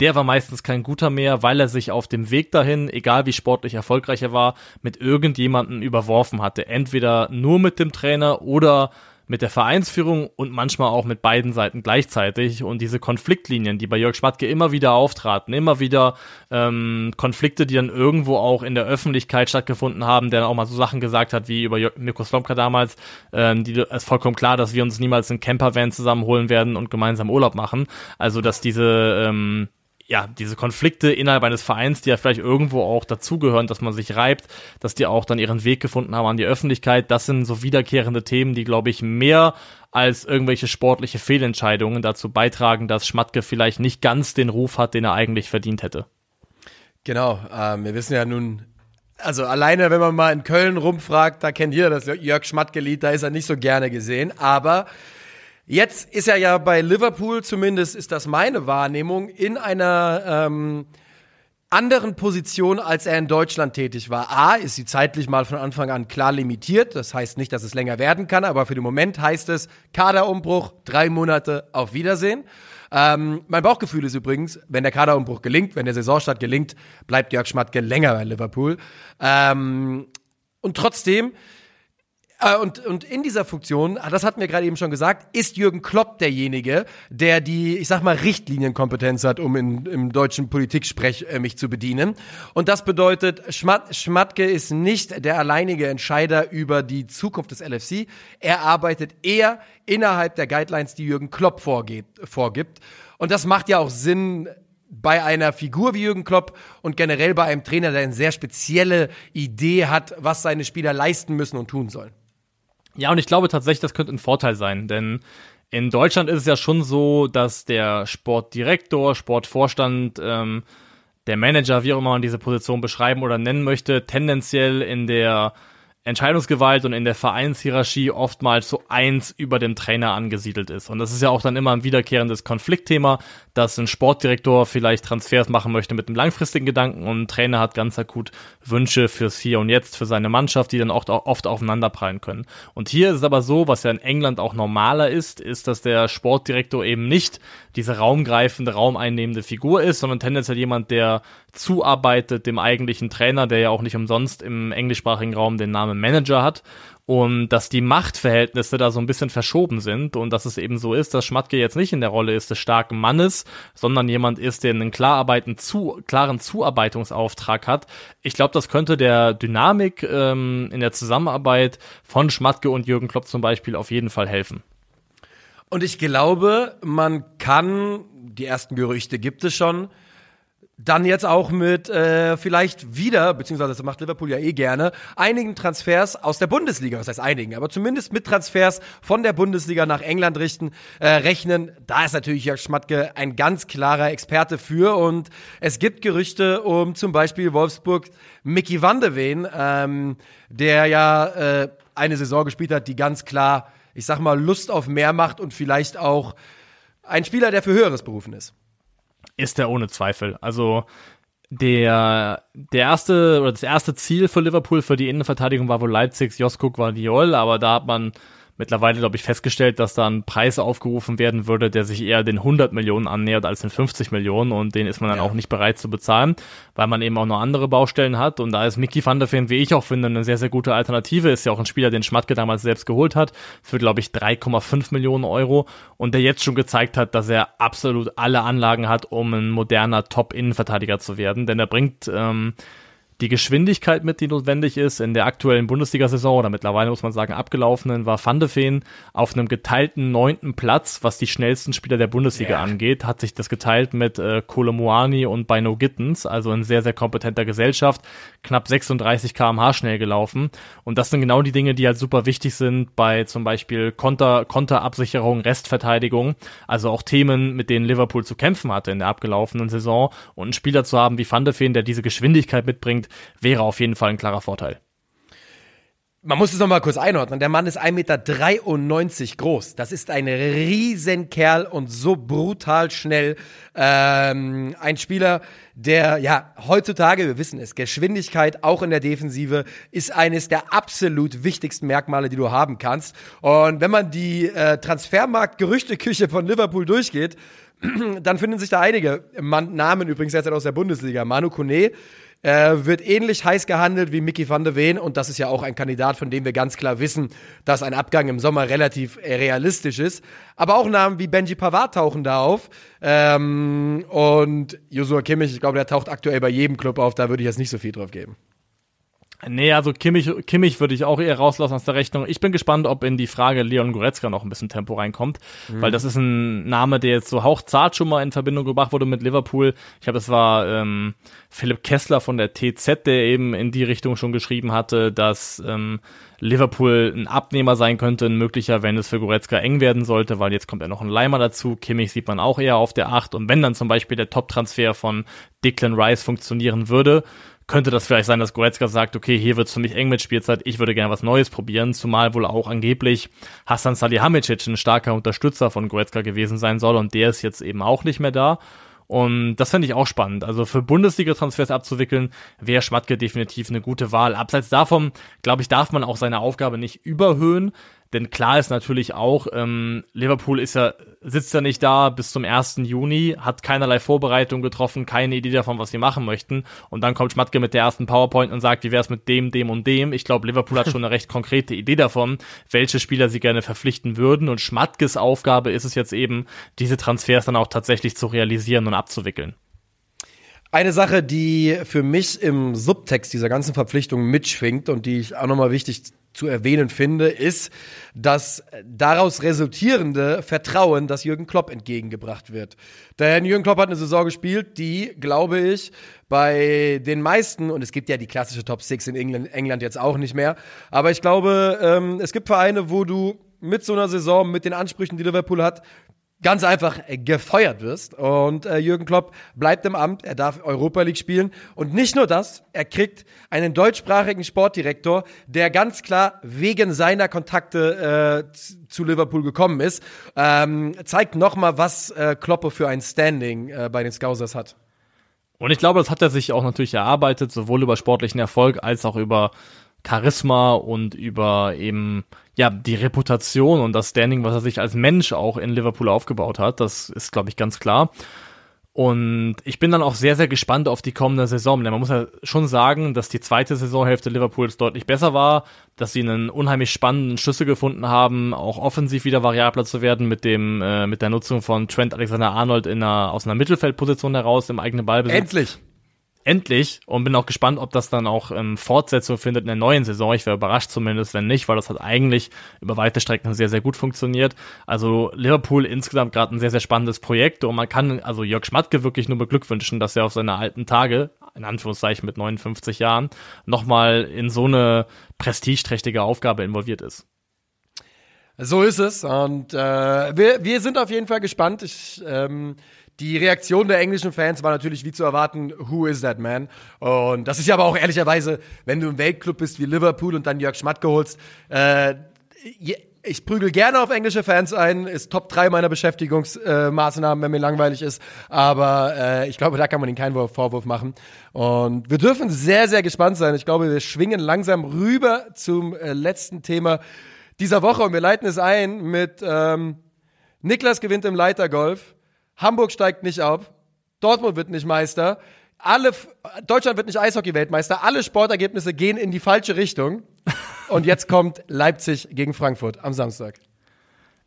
der war meistens kein guter mehr, weil er sich auf dem Weg dahin, egal wie sportlich erfolgreich er war, mit irgendjemanden überworfen hatte. Entweder nur mit dem Trainer oder mit der Vereinsführung und manchmal auch mit beiden Seiten gleichzeitig. Und diese Konfliktlinien, die bei Jörg Schmatke immer wieder auftraten, immer wieder ähm, Konflikte, die dann irgendwo auch in der Öffentlichkeit stattgefunden haben, der dann auch mal so Sachen gesagt hat, wie über Mirko Slomka damals, ähm, die ist vollkommen klar, dass wir uns niemals einen Campervan zusammenholen werden und gemeinsam Urlaub machen. Also, dass diese ähm, ja, diese Konflikte innerhalb eines Vereins, die ja vielleicht irgendwo auch dazugehören, dass man sich reibt, dass die auch dann ihren Weg gefunden haben an die Öffentlichkeit, das sind so wiederkehrende Themen, die, glaube ich, mehr als irgendwelche sportliche Fehlentscheidungen dazu beitragen, dass Schmatke vielleicht nicht ganz den Ruf hat, den er eigentlich verdient hätte. Genau, ähm, wir wissen ja nun, also alleine, wenn man mal in Köln rumfragt, da kennt jeder das Jörg Schmatke-Lied, da ist er nicht so gerne gesehen, aber Jetzt ist er ja bei Liverpool, zumindest ist das meine Wahrnehmung, in einer ähm, anderen Position, als er in Deutschland tätig war. A, ist sie zeitlich mal von Anfang an klar limitiert. Das heißt nicht, dass es länger werden kann, aber für den Moment heißt es Kaderumbruch, drei Monate auf Wiedersehen. Ähm, mein Bauchgefühl ist übrigens, wenn der Kaderumbruch gelingt, wenn der Saisonstart gelingt, bleibt Jörg Schmatke länger bei Liverpool. Ähm, und trotzdem äh, und, und in dieser Funktion, das hatten wir gerade eben schon gesagt, ist Jürgen Klopp derjenige, der die, ich sag mal, Richtlinienkompetenz hat, um in, im deutschen Politiksprech äh, mich zu bedienen. Und das bedeutet, Schmat, Schmatke ist nicht der alleinige Entscheider über die Zukunft des LFC. Er arbeitet eher innerhalb der Guidelines, die Jürgen Klopp vorgeht, vorgibt. Und das macht ja auch Sinn, bei einer Figur wie Jürgen Klopp und generell bei einem Trainer, der eine sehr spezielle Idee hat, was seine Spieler leisten müssen und tun sollen. Ja, und ich glaube tatsächlich, das könnte ein Vorteil sein, denn in Deutschland ist es ja schon so, dass der Sportdirektor, Sportvorstand, ähm, der Manager, wie auch immer man diese Position beschreiben oder nennen möchte, tendenziell in der Entscheidungsgewalt und in der Vereinshierarchie oftmals so eins über dem Trainer angesiedelt ist. Und das ist ja auch dann immer ein wiederkehrendes Konfliktthema, dass ein Sportdirektor vielleicht Transfers machen möchte mit einem langfristigen Gedanken und ein Trainer hat ganz akut Wünsche fürs Hier und Jetzt, für seine Mannschaft, die dann oft, oft aufeinanderprallen können. Und hier ist es aber so, was ja in England auch normaler ist, ist, dass der Sportdirektor eben nicht diese raumgreifende, raumeinnehmende Figur ist, sondern tendenziell jemand, der zuarbeitet dem eigentlichen Trainer, der ja auch nicht umsonst im englischsprachigen Raum den Namen Manager hat und dass die Machtverhältnisse da so ein bisschen verschoben sind und dass es eben so ist, dass Schmatke jetzt nicht in der Rolle ist des starken Mannes, sondern jemand ist, der einen klararbeiten zu, klaren Zuarbeitungsauftrag hat. Ich glaube, das könnte der Dynamik ähm, in der Zusammenarbeit von Schmatke und Jürgen Klopp zum Beispiel auf jeden Fall helfen. Und ich glaube, man kann, die ersten Gerüchte gibt es schon, dann jetzt auch mit äh, vielleicht wieder, beziehungsweise das macht Liverpool ja eh gerne, einigen Transfers aus der Bundesliga, was heißt einigen, aber zumindest mit Transfers von der Bundesliga nach England richten, äh, rechnen. Da ist natürlich Jörg Schmatke ein ganz klarer Experte für. Und es gibt Gerüchte um zum Beispiel Wolfsburg Mickey van de Ven, ähm, der ja äh, eine Saison gespielt hat, die ganz klar, ich sag mal, Lust auf mehr macht und vielleicht auch ein Spieler, der für Höheres berufen ist ist er ohne Zweifel. Also der, der erste oder das erste Ziel für Liverpool für die Innenverteidigung war wohl Leipzigs Josko Guardiol, aber da hat man mittlerweile, glaube ich, festgestellt, dass da ein Preis aufgerufen werden würde, der sich eher den 100 Millionen annähert als den 50 Millionen und den ist man dann ja. auch nicht bereit zu bezahlen, weil man eben auch noch andere Baustellen hat und da ist Mickey van der Ven, wie ich auch finde, eine sehr, sehr gute Alternative, ist ja auch ein Spieler, den Schmatke damals selbst geholt hat, für, glaube ich, 3,5 Millionen Euro und der jetzt schon gezeigt hat, dass er absolut alle Anlagen hat, um ein moderner Top-Innenverteidiger zu werden, denn er bringt ähm, die Geschwindigkeit mit, die notwendig ist. In der aktuellen Bundesliga-Saison oder mittlerweile muss man sagen abgelaufenen war Van de Feen auf einem geteilten neunten Platz, was die schnellsten Spieler der Bundesliga yeah. angeht, hat sich das geteilt mit äh, Kolomuani und Bino Gittens, also in sehr, sehr kompetenter Gesellschaft, knapp 36 kmh schnell gelaufen. Und das sind genau die Dinge, die halt super wichtig sind bei zum Beispiel Konter, Konterabsicherung, Restverteidigung, also auch Themen, mit denen Liverpool zu kämpfen hatte in der abgelaufenen Saison. Und einen Spieler zu haben wie Van de Feen, der diese Geschwindigkeit mitbringt, wäre auf jeden Fall ein klarer Vorteil. Man muss es nochmal kurz einordnen. Der Mann ist 1,93 Meter groß. Das ist ein Riesenkerl und so brutal schnell. Ähm, ein Spieler, der, ja, heutzutage, wir wissen es, Geschwindigkeit auch in der Defensive ist eines der absolut wichtigsten Merkmale, die du haben kannst. Und wenn man die äh, Transfermarkt-Gerüchteküche von Liverpool durchgeht, dann finden sich da einige Namen übrigens jetzt aus der Bundesliga. Manu Kone äh, wird ähnlich heiß gehandelt wie Mickey van de Ven und das ist ja auch ein Kandidat, von dem wir ganz klar wissen, dass ein Abgang im Sommer relativ äh, realistisch ist. Aber auch Namen wie Benji Pavard tauchen da auf ähm, und Joshua Kimmich, ich glaube, der taucht aktuell bei jedem Club auf, da würde ich jetzt nicht so viel drauf geben. Nee, also Kimmich, Kimmich würde ich auch eher rauslassen aus der Rechnung. Ich bin gespannt, ob in die Frage Leon Goretzka noch ein bisschen Tempo reinkommt, mhm. weil das ist ein Name, der jetzt so hauchzart schon mal in Verbindung gebracht wurde mit Liverpool. Ich glaube, es war ähm, Philipp Kessler von der TZ, der eben in die Richtung schon geschrieben hatte, dass ähm, Liverpool ein Abnehmer sein könnte, ein möglicher, wenn es für Goretzka eng werden sollte, weil jetzt kommt ja noch ein Leimer dazu. Kimmich sieht man auch eher auf der Acht und wenn dann zum Beispiel der Top-Transfer von Declan Rice funktionieren würde, könnte das vielleicht sein, dass Goretzka sagt, okay, hier wird's für mich eng mit Spielzeit, ich würde gerne was Neues probieren, zumal wohl auch angeblich Hassan Salihamidzic ein starker Unterstützer von Goretzka gewesen sein soll und der ist jetzt eben auch nicht mehr da. Und das fände ich auch spannend. Also für Bundesliga-Transfers abzuwickeln, wäre Schmatke definitiv eine gute Wahl. Abseits davon, glaube ich, darf man auch seine Aufgabe nicht überhöhen. Denn klar ist natürlich auch, ähm, Liverpool ist ja, sitzt ja nicht da bis zum 1. Juni, hat keinerlei Vorbereitung getroffen, keine Idee davon, was sie machen möchten. Und dann kommt Schmatke mit der ersten PowerPoint und sagt, wie wär's mit dem, dem und dem. Ich glaube, Liverpool hat schon eine recht konkrete Idee davon, welche Spieler sie gerne verpflichten würden. Und Schmatkes Aufgabe ist es jetzt eben, diese Transfers dann auch tatsächlich zu realisieren und abzuwickeln. Eine Sache, die für mich im Subtext dieser ganzen Verpflichtung mitschwingt und die ich auch nochmal wichtig zu erwähnen finde, ist das daraus resultierende Vertrauen, das Jürgen Klopp entgegengebracht wird. Denn Jürgen Klopp hat eine Saison gespielt, die, glaube ich, bei den meisten, und es gibt ja die klassische Top Six in England, England jetzt auch nicht mehr, aber ich glaube, ähm, es gibt Vereine, wo du mit so einer Saison, mit den Ansprüchen, die Liverpool hat, ganz einfach gefeuert wirst. Und äh, Jürgen Klopp bleibt im Amt, er darf Europa League spielen. Und nicht nur das, er kriegt einen deutschsprachigen Sportdirektor, der ganz klar wegen seiner Kontakte äh, zu Liverpool gekommen ist. Ähm, zeigt nochmal, was äh, Kloppe für ein Standing äh, bei den Scousers hat. Und ich glaube, das hat er sich auch natürlich erarbeitet, sowohl über sportlichen Erfolg als auch über Charisma und über eben ja die Reputation und das Standing, was er sich als Mensch auch in Liverpool aufgebaut hat. Das ist, glaube ich, ganz klar. Und ich bin dann auch sehr, sehr gespannt auf die kommende Saison. Denn man muss ja schon sagen, dass die zweite Saisonhälfte Liverpools deutlich besser war, dass sie einen unheimlich spannenden Schlüssel gefunden haben, auch offensiv wieder variabler zu werden mit dem, äh, mit der Nutzung von Trent Alexander-Arnold in einer, aus einer Mittelfeldposition heraus im eigenen Ballbesitz. Endlich! Endlich und bin auch gespannt, ob das dann auch ähm, Fortsetzung findet in der neuen Saison. Ich wäre überrascht zumindest, wenn nicht, weil das hat eigentlich über weite Strecken sehr, sehr gut funktioniert. Also Liverpool insgesamt gerade ein sehr, sehr spannendes Projekt und man kann also Jörg Schmatke wirklich nur beglückwünschen, dass er auf seine alten Tage, in Anführungszeichen mit 59 Jahren, nochmal in so eine prestigeträchtige Aufgabe involviert ist. So ist es und äh, wir, wir sind auf jeden Fall gespannt. Ich ähm, die Reaktion der englischen Fans war natürlich wie zu erwarten, who is that man? Und das ist ja aber auch ehrlicherweise, wenn du ein Weltclub bist wie Liverpool und dann Jörg Schmatke holst, äh, ich prügel gerne auf englische Fans ein, ist Top 3 meiner Beschäftigungsmaßnahmen, äh, wenn mir langweilig ist. Aber äh, ich glaube, da kann man ihnen keinen Vorwurf machen. Und wir dürfen sehr, sehr gespannt sein. Ich glaube, wir schwingen langsam rüber zum äh, letzten Thema dieser Woche und wir leiten es ein mit ähm, Niklas gewinnt im Leitergolf. Hamburg steigt nicht auf, Dortmund wird nicht Meister, alle, Deutschland wird nicht Eishockey-Weltmeister, alle Sportergebnisse gehen in die falsche Richtung. Und jetzt kommt Leipzig gegen Frankfurt am Samstag.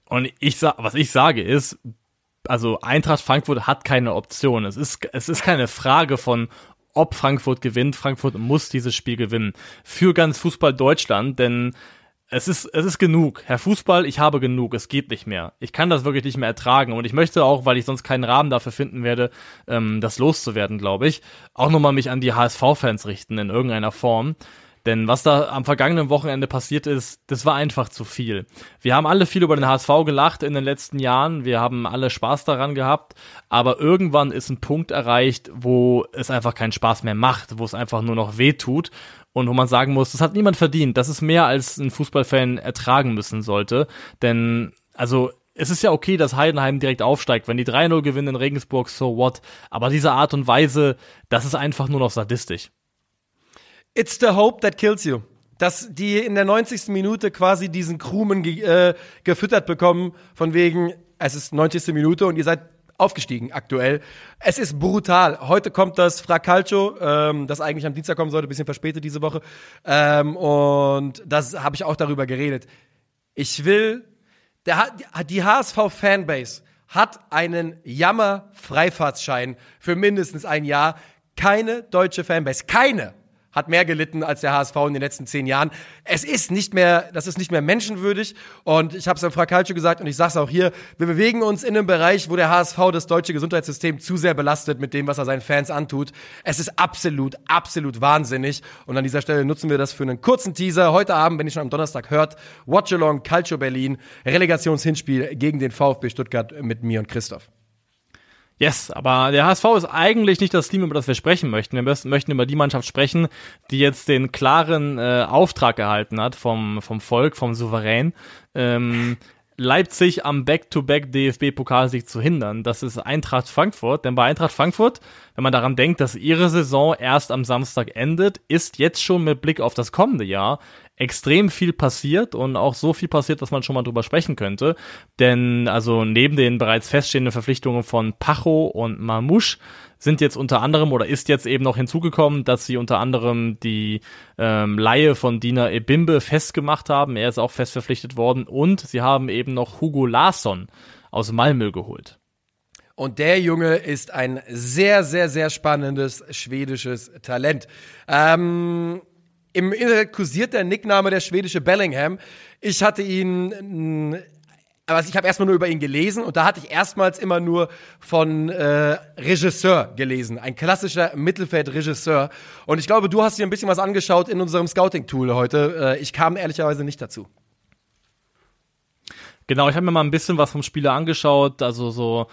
Und ich was ich sage ist, also Eintracht Frankfurt hat keine Option. Es ist, es ist keine Frage von, ob Frankfurt gewinnt. Frankfurt muss dieses Spiel gewinnen. Für ganz Fußball Deutschland, denn es ist, es ist genug. Herr Fußball, ich habe genug. Es geht nicht mehr. Ich kann das wirklich nicht mehr ertragen. Und ich möchte auch, weil ich sonst keinen Rahmen dafür finden werde, ähm, das loszuwerden, glaube ich, auch nochmal mich an die HSV-Fans richten in irgendeiner Form. Denn was da am vergangenen Wochenende passiert ist, das war einfach zu viel. Wir haben alle viel über den HSV gelacht in den letzten Jahren. Wir haben alle Spaß daran gehabt. Aber irgendwann ist ein Punkt erreicht, wo es einfach keinen Spaß mehr macht, wo es einfach nur noch weh tut und wo man sagen muss, das hat niemand verdient. Das ist mehr, als ein Fußballfan ertragen müssen sollte. Denn, also, es ist ja okay, dass Heidenheim direkt aufsteigt. Wenn die 3-0 gewinnen in Regensburg, so what? Aber diese Art und Weise, das ist einfach nur noch sadistisch. It's the hope that kills you. Dass die in der 90. Minute quasi diesen Krumen ge äh, gefüttert bekommen, von wegen, es ist 90. Minute und ihr seid aufgestiegen aktuell. Es ist brutal. Heute kommt das Fracalcio, ähm, das eigentlich am Dienstag kommen sollte, bisschen verspätet diese Woche. Ähm, und das habe ich auch darüber geredet. Ich will, der, die HSV-Fanbase hat einen Jammer-Freifahrtsschein für mindestens ein Jahr. Keine deutsche Fanbase, keine hat mehr gelitten als der HSV in den letzten zehn Jahren. Es ist nicht mehr, das ist nicht mehr menschenwürdig. Und ich habe es an Frau Calcio gesagt und ich sage es auch hier, wir bewegen uns in einem Bereich, wo der HSV das deutsche Gesundheitssystem zu sehr belastet mit dem, was er seinen Fans antut. Es ist absolut, absolut wahnsinnig. Und an dieser Stelle nutzen wir das für einen kurzen Teaser. Heute Abend, wenn ihr schon am Donnerstag hört, Watch Along Calcio Berlin, Relegationshinspiel gegen den VfB Stuttgart mit mir und Christoph. Yes, aber der HSV ist eigentlich nicht das Team, über das wir sprechen möchten. Wir möchten über die Mannschaft sprechen, die jetzt den klaren äh, Auftrag erhalten hat vom, vom Volk, vom Souverän. Ähm, Leipzig am Back-to-Back DFB-Pokalsieg zu hindern. Das ist Eintracht Frankfurt. Denn bei Eintracht Frankfurt, wenn man daran denkt, dass ihre Saison erst am Samstag endet, ist jetzt schon mit Blick auf das kommende Jahr extrem viel passiert und auch so viel passiert, dass man schon mal drüber sprechen könnte. Denn also neben den bereits feststehenden Verpflichtungen von Pacho und Mamouche sind jetzt unter anderem oder ist jetzt eben noch hinzugekommen, dass sie unter anderem die ähm, Laie von Dina Ebimbe festgemacht haben. Er ist auch fest verpflichtet worden und sie haben eben noch Hugo Larsson aus Malmö geholt. Und der Junge ist ein sehr, sehr, sehr spannendes schwedisches Talent. Ähm, Im Internet kursiert der Nickname der schwedische Bellingham. Ich hatte ihn aber ich habe erstmal nur über ihn gelesen und da hatte ich erstmals immer nur von äh, Regisseur gelesen, ein klassischer Mittelfeldregisseur. Und ich glaube, du hast dir ein bisschen was angeschaut in unserem Scouting-Tool heute. Äh, ich kam ehrlicherweise nicht dazu. Genau, ich habe mir mal ein bisschen was vom Spieler angeschaut, also so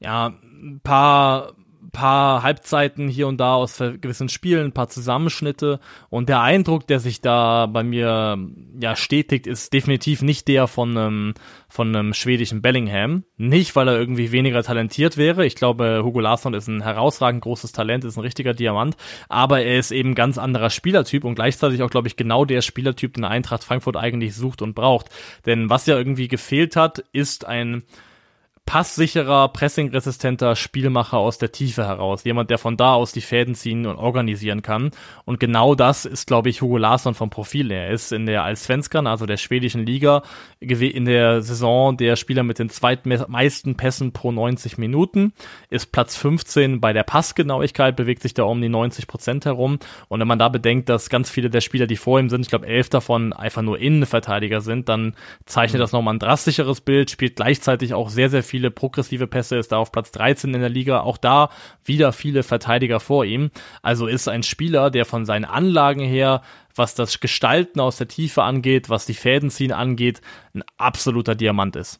ja ein paar paar Halbzeiten hier und da aus gewissen Spielen, ein paar Zusammenschnitte und der Eindruck, der sich da bei mir ja stetigt, ist definitiv nicht der von einem von einem schwedischen Bellingham. Nicht, weil er irgendwie weniger talentiert wäre. Ich glaube, Hugo Larsson ist ein herausragend großes Talent, ist ein richtiger Diamant, aber er ist eben ganz anderer Spielertyp und gleichzeitig auch, glaube ich, genau der Spielertyp, den Eintracht Frankfurt eigentlich sucht und braucht. Denn was ja irgendwie gefehlt hat, ist ein passsicherer, pressingresistenter Spielmacher aus der Tiefe heraus. Jemand, der von da aus die Fäden ziehen und organisieren kann. Und genau das ist, glaube ich, Hugo Larsson vom Profil. Er ist in der Allsvenskan, also der schwedischen Liga, in der Saison der Spieler mit den zweitmeisten Pässen pro 90 Minuten, ist Platz 15 bei der Passgenauigkeit, bewegt sich da um die 90 Prozent herum. Und wenn man da bedenkt, dass ganz viele der Spieler, die vor ihm sind, ich glaube elf davon einfach nur Innenverteidiger sind, dann zeichnet mhm. das nochmal ein drastischeres Bild, spielt gleichzeitig auch sehr, sehr viele progressive Pässe, ist da auf Platz 13 in der Liga. Auch da wieder viele Verteidiger vor ihm. Also ist ein Spieler, der von seinen Anlagen her, was das Gestalten aus der Tiefe angeht, was die Fäden ziehen angeht, ein absoluter Diamant ist.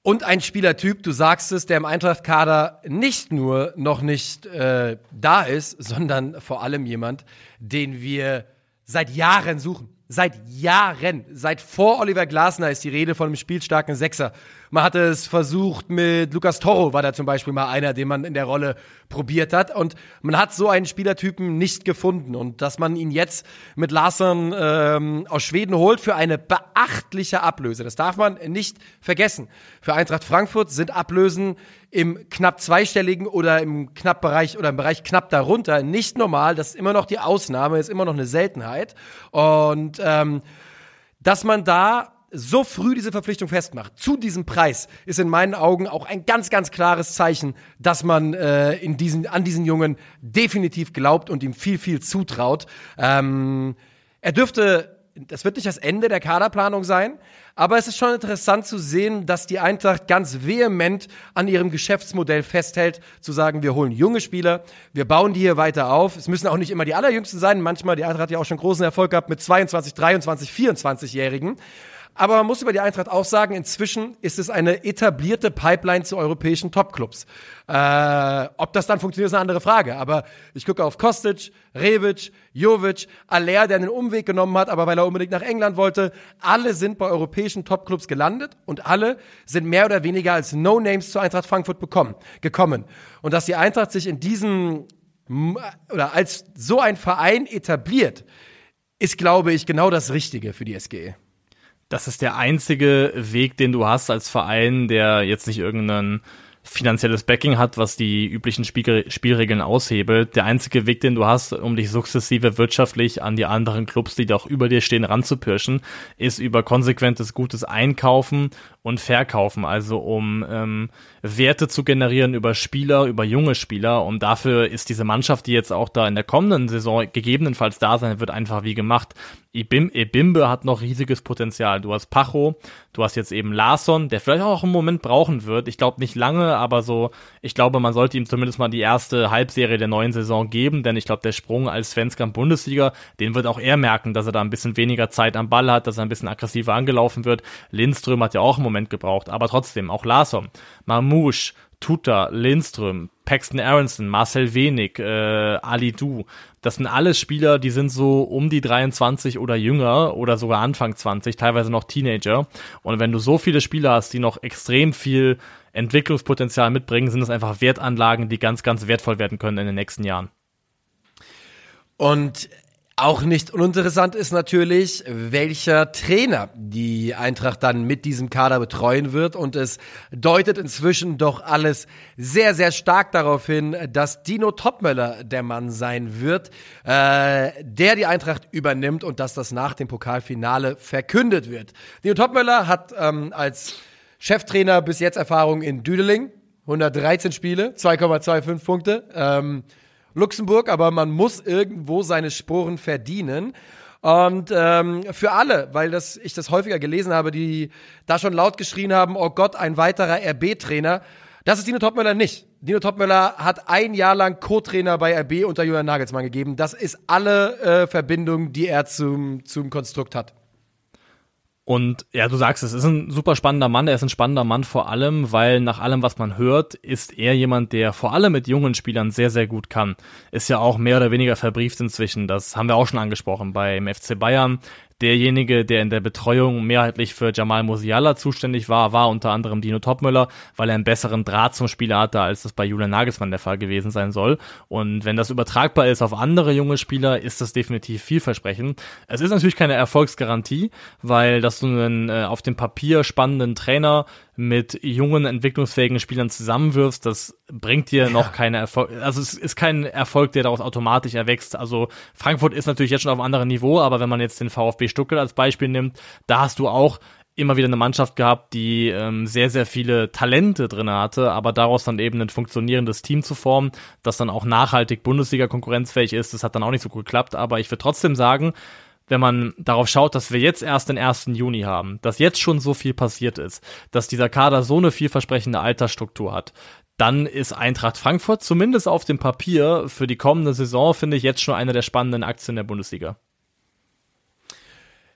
Und ein Spielertyp, du sagst es, der im Eintracht-Kader nicht nur noch nicht äh, da ist, sondern vor allem jemand, den wir seit Jahren suchen. Seit Jahren, seit vor Oliver Glasner ist die Rede von einem spielstarken Sechser. Man hatte es versucht mit Lukas Toro, war da zum Beispiel mal einer, den man in der Rolle probiert hat. Und man hat so einen Spielertypen nicht gefunden. Und dass man ihn jetzt mit Larsson ähm, aus Schweden holt für eine beachtliche Ablöse, das darf man nicht vergessen. Für Eintracht Frankfurt sind Ablösen im knapp zweistelligen oder im knapp Bereich oder im Bereich knapp darunter nicht normal. Das ist immer noch die Ausnahme, ist immer noch eine Seltenheit. Und ähm, dass man da so früh diese Verpflichtung festmacht, zu diesem Preis, ist in meinen Augen auch ein ganz, ganz klares Zeichen, dass man äh, in diesen, an diesen Jungen definitiv glaubt und ihm viel, viel zutraut. Ähm, er dürfte, das wird nicht das Ende der Kaderplanung sein, aber es ist schon interessant zu sehen, dass die Eintracht ganz vehement an ihrem Geschäftsmodell festhält, zu sagen, wir holen junge Spieler, wir bauen die hier weiter auf. Es müssen auch nicht immer die allerjüngsten sein. Manchmal, die Eintracht hat ja auch schon großen Erfolg gehabt mit 22, 23, 24-Jährigen. Aber man muss über die Eintracht auch sagen, inzwischen ist es eine etablierte Pipeline zu europäischen Topclubs. Äh, ob das dann funktioniert, ist eine andere Frage. Aber ich gucke auf Kostic, Rebic, Jovic, Aller, der einen Umweg genommen hat, aber weil er unbedingt nach England wollte. Alle sind bei europäischen Topclubs gelandet und alle sind mehr oder weniger als No-Names zu Eintracht Frankfurt bekommen, gekommen. Und dass die Eintracht sich in diesem oder als so ein Verein etabliert, ist, glaube ich, genau das Richtige für die SGE das ist der einzige Weg, den du hast als Verein, der jetzt nicht irgendeinen finanzielles Backing hat, was die üblichen Spiel Spielregeln aushebelt. Der einzige Weg, den du hast, um dich sukzessive wirtschaftlich an die anderen Clubs, die doch über dir stehen, ranzupirschen, ist über konsequentes, gutes Einkaufen und Verkaufen, also um ähm, Werte zu generieren über Spieler, über junge Spieler. Und dafür ist diese Mannschaft, die jetzt auch da in der kommenden Saison gegebenenfalls da sein wird, einfach wie gemacht. Ibim, Ibimbe hat noch riesiges Potenzial. Du hast Pacho, du hast jetzt eben Larson, der vielleicht auch einen Moment brauchen wird. Ich glaube nicht lange, aber so, ich glaube, man sollte ihm zumindest mal die erste Halbserie der neuen Saison geben, denn ich glaube, der Sprung als Svenskamp Bundesliga, den wird auch er merken, dass er da ein bisschen weniger Zeit am Ball hat, dass er ein bisschen aggressiver angelaufen wird. Lindström hat ja auch einen Moment gebraucht, aber trotzdem, auch Larson, Mamouche, Tuta, Lindström, Paxton Aronson, Marcel Wenig, äh, Ali Du, das sind alles Spieler, die sind so um die 23 oder jünger oder sogar Anfang 20, teilweise noch Teenager. Und wenn du so viele Spieler hast, die noch extrem viel Entwicklungspotenzial mitbringen, sind das einfach Wertanlagen, die ganz, ganz wertvoll werden können in den nächsten Jahren. Und auch nicht uninteressant ist natürlich, welcher Trainer die Eintracht dann mit diesem Kader betreuen wird. Und es deutet inzwischen doch alles sehr, sehr stark darauf hin, dass Dino Topmöller der Mann sein wird, äh, der die Eintracht übernimmt und dass das nach dem Pokalfinale verkündet wird. Dino Topmöller hat ähm, als Cheftrainer bis jetzt Erfahrung in Düdeling, 113 Spiele, 2,25 Punkte. Ähm, Luxemburg, aber man muss irgendwo seine Sporen verdienen. Und ähm, für alle, weil das, ich das häufiger gelesen habe, die da schon laut geschrien haben, oh Gott, ein weiterer RB-Trainer. Das ist Dino Topmöller nicht. Dino Topmöller hat ein Jahr lang Co-Trainer bei RB unter Julian Nagelsmann gegeben. Das ist alle äh, Verbindung, die er zum, zum Konstrukt hat. Und ja, du sagst es, ist ein super spannender Mann. Er ist ein spannender Mann vor allem, weil nach allem, was man hört, ist er jemand, der vor allem mit jungen Spielern sehr, sehr gut kann. Ist ja auch mehr oder weniger verbrieft inzwischen. Das haben wir auch schon angesprochen beim FC Bayern derjenige, der in der Betreuung mehrheitlich für Jamal Musiala zuständig war, war unter anderem Dino Topmüller, weil er einen besseren Draht zum Spieler hatte, als das bei Julian Nagelsmann der Fall gewesen sein soll. Und wenn das übertragbar ist auf andere junge Spieler, ist das definitiv vielversprechend. Es ist natürlich keine Erfolgsgarantie, weil dass du einen äh, auf dem Papier spannenden Trainer mit jungen, entwicklungsfähigen Spielern zusammenwirfst, das bringt dir ja. noch keine Erfolg. Also es ist kein Erfolg, der daraus automatisch erwächst. Also Frankfurt ist natürlich jetzt schon auf einem anderen Niveau, aber wenn man jetzt den VfB Stuttgart als Beispiel nimmt, da hast du auch immer wieder eine Mannschaft gehabt, die ähm, sehr, sehr viele Talente drin hatte, aber daraus dann eben ein funktionierendes Team zu formen, das dann auch nachhaltig Bundesliga konkurrenzfähig ist, das hat dann auch nicht so gut geklappt. Aber ich würde trotzdem sagen, wenn man darauf schaut, dass wir jetzt erst den 1. Juni haben, dass jetzt schon so viel passiert ist, dass dieser Kader so eine vielversprechende Altersstruktur hat, dann ist Eintracht Frankfurt zumindest auf dem Papier für die kommende Saison, finde ich, jetzt schon eine der spannenden Aktien der Bundesliga.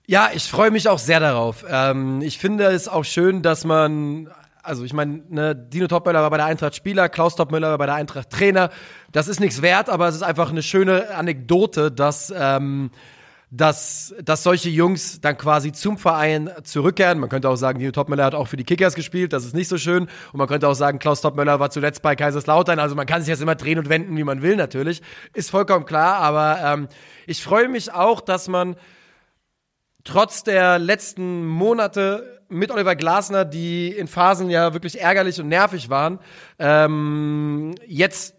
Ja, ich freue mich auch sehr darauf. Ähm, ich finde es auch schön, dass man also ich meine, ne, Dino Topmöller war bei der Eintracht Spieler, Klaus Topmöller war bei der Eintracht Trainer. Das ist nichts wert, aber es ist einfach eine schöne Anekdote, dass ähm, dass, dass solche Jungs dann quasi zum Verein zurückkehren. Man könnte auch sagen, Nino Topmöller hat auch für die Kickers gespielt, das ist nicht so schön. Und man könnte auch sagen, Klaus Topmöller war zuletzt bei Kaiserslautern. Also man kann sich jetzt immer drehen und wenden, wie man will, natürlich. Ist vollkommen klar, aber ähm, ich freue mich auch, dass man trotz der letzten Monate mit Oliver Glasner, die in Phasen ja wirklich ärgerlich und nervig waren, ähm, jetzt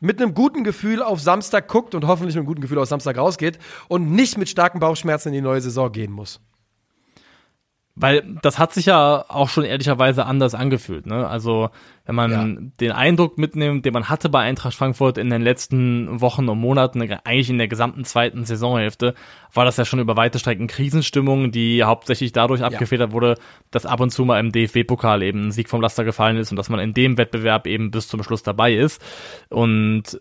mit einem guten Gefühl auf Samstag guckt und hoffentlich mit einem guten Gefühl auf Samstag rausgeht und nicht mit starken Bauchschmerzen in die neue Saison gehen muss. Weil das hat sich ja auch schon ehrlicherweise anders angefühlt. Ne? Also wenn man ja. den Eindruck mitnimmt, den man hatte bei Eintracht Frankfurt in den letzten Wochen und Monaten, eigentlich in der gesamten zweiten Saisonhälfte, war das ja schon über weite Strecken Krisenstimmung, die hauptsächlich dadurch abgefedert ja. wurde, dass ab und zu mal im DFB-Pokal eben ein Sieg vom Laster gefallen ist und dass man in dem Wettbewerb eben bis zum Schluss dabei ist. Und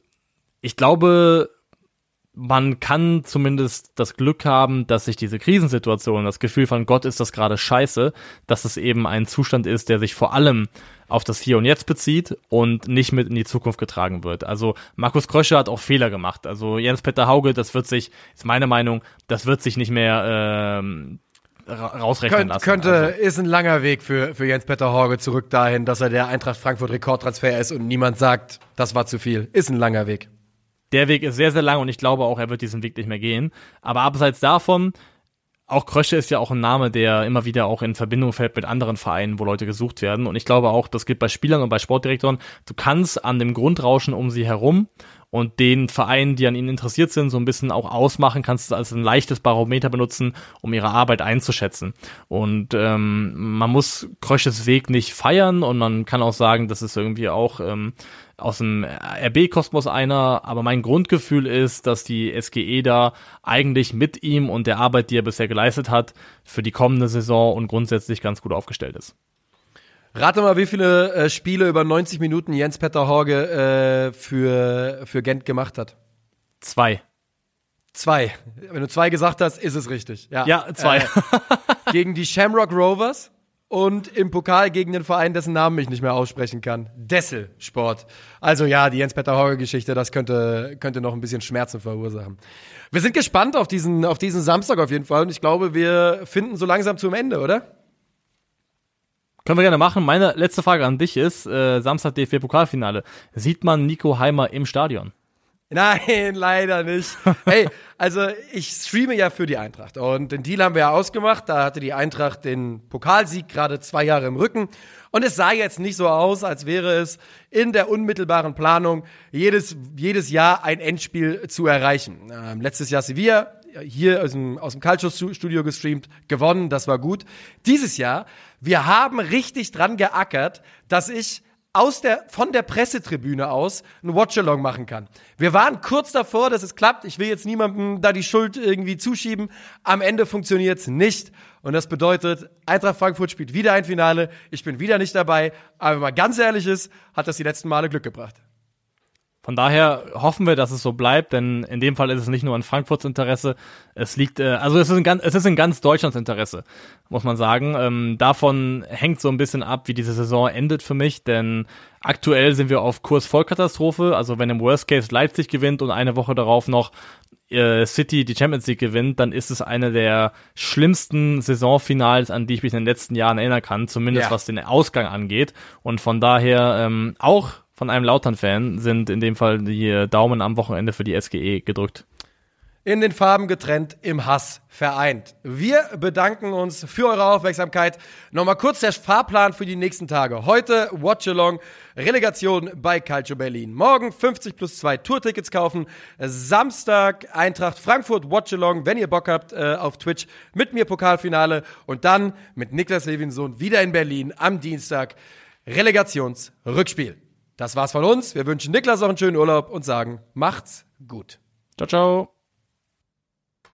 ich glaube, man kann zumindest das Glück haben, dass sich diese Krisensituation, das Gefühl von Gott ist das gerade scheiße, dass es eben ein Zustand ist, der sich vor allem auf das Hier und Jetzt bezieht und nicht mit in die Zukunft getragen wird. Also Markus Krösche hat auch Fehler gemacht. Also Jens-Peter Hauge, das wird sich, ist meine Meinung, das wird sich nicht mehr ähm, rausrechnen Könnt, lassen. Könnte, also. ist ein langer Weg für, für Jens-Peter Hauge zurück dahin, dass er der Eintracht Frankfurt Rekordtransfer ist und niemand sagt, das war zu viel. Ist ein langer Weg der Weg ist sehr, sehr lang und ich glaube auch, er wird diesen Weg nicht mehr gehen. Aber abseits davon, auch Krösche ist ja auch ein Name, der immer wieder auch in Verbindung fällt mit anderen Vereinen, wo Leute gesucht werden. Und ich glaube auch, das gilt bei Spielern und bei Sportdirektoren. Du kannst an dem Grundrauschen um sie herum und den Vereinen, die an ihnen interessiert sind, so ein bisschen auch ausmachen, kannst du als ein leichtes Barometer benutzen, um ihre Arbeit einzuschätzen. Und ähm, man muss Krösches Weg nicht feiern und man kann auch sagen, das ist irgendwie auch ähm, aus dem RB-Kosmos einer, aber mein Grundgefühl ist, dass die SGE da eigentlich mit ihm und der Arbeit, die er bisher geleistet hat, für die kommende Saison und grundsätzlich ganz gut aufgestellt ist. Rate mal, wie viele äh, Spiele über 90 Minuten Jens Petter Horge äh, für, für Gent gemacht hat. Zwei. Zwei. Wenn du zwei gesagt hast, ist es richtig. Ja, ja zwei. Äh, gegen die Shamrock Rovers und im Pokal gegen den Verein, dessen Namen ich nicht mehr aussprechen kann. Dessel Sport. Also ja, die Jens-Peter Horge-Geschichte, das könnte, könnte noch ein bisschen Schmerzen verursachen. Wir sind gespannt auf diesen, auf diesen Samstag auf jeden Fall und ich glaube, wir finden so langsam zum Ende, oder? Können wir gerne machen. Meine letzte Frage an dich ist, äh, Samstag DFB-Pokalfinale. Sieht man Nico Heimer im Stadion? Nein, leider nicht. Hey, also ich streame ja für die Eintracht und den Deal haben wir ja ausgemacht. Da hatte die Eintracht den Pokalsieg gerade zwei Jahre im Rücken und es sah jetzt nicht so aus, als wäre es in der unmittelbaren Planung jedes, jedes Jahr ein Endspiel zu erreichen. Ähm, letztes Jahr Sevilla, hier aus dem, aus dem Culture-Studio gestreamt, gewonnen, das war gut. Dieses Jahr, wir haben richtig dran geackert, dass ich aus der, von der Pressetribüne aus ein Watchalong machen kann. Wir waren kurz davor, dass es klappt. Ich will jetzt niemandem da die Schuld irgendwie zuschieben. Am Ende funktioniert's nicht. Und das bedeutet, Eintracht Frankfurt spielt wieder ein Finale. Ich bin wieder nicht dabei. Aber wenn man ganz ehrlich ist, hat das die letzten Male Glück gebracht. Von daher hoffen wir, dass es so bleibt, denn in dem Fall ist es nicht nur in Frankfurts Interesse, es liegt, äh, also es ist, in ganz, es ist in ganz Deutschlands Interesse, muss man sagen. Ähm, davon hängt so ein bisschen ab, wie diese Saison endet für mich, denn aktuell sind wir auf Kurs Vollkatastrophe, also wenn im Worst Case Leipzig gewinnt und eine Woche darauf noch äh, City die Champions League gewinnt, dann ist es eine der schlimmsten Saisonfinals, an die ich mich in den letzten Jahren erinnern kann, zumindest ja. was den Ausgang angeht. Und von daher ähm, auch von einem Lautern-Fan sind in dem Fall die Daumen am Wochenende für die SGE gedrückt. In den Farben getrennt, im Hass vereint. Wir bedanken uns für eure Aufmerksamkeit. Nochmal kurz der Fahrplan für die nächsten Tage. Heute Watch Along, Relegation bei Calcio Berlin. Morgen 50 plus 2 Tourtickets kaufen. Samstag Eintracht Frankfurt Watch Along, wenn ihr Bock habt, äh, auf Twitch mit mir Pokalfinale. Und dann mit Niklas Levinson wieder in Berlin am Dienstag Relegationsrückspiel. Das war's von uns. Wir wünschen Niklas auch einen schönen Urlaub und sagen, macht's gut. Ciao, ciao.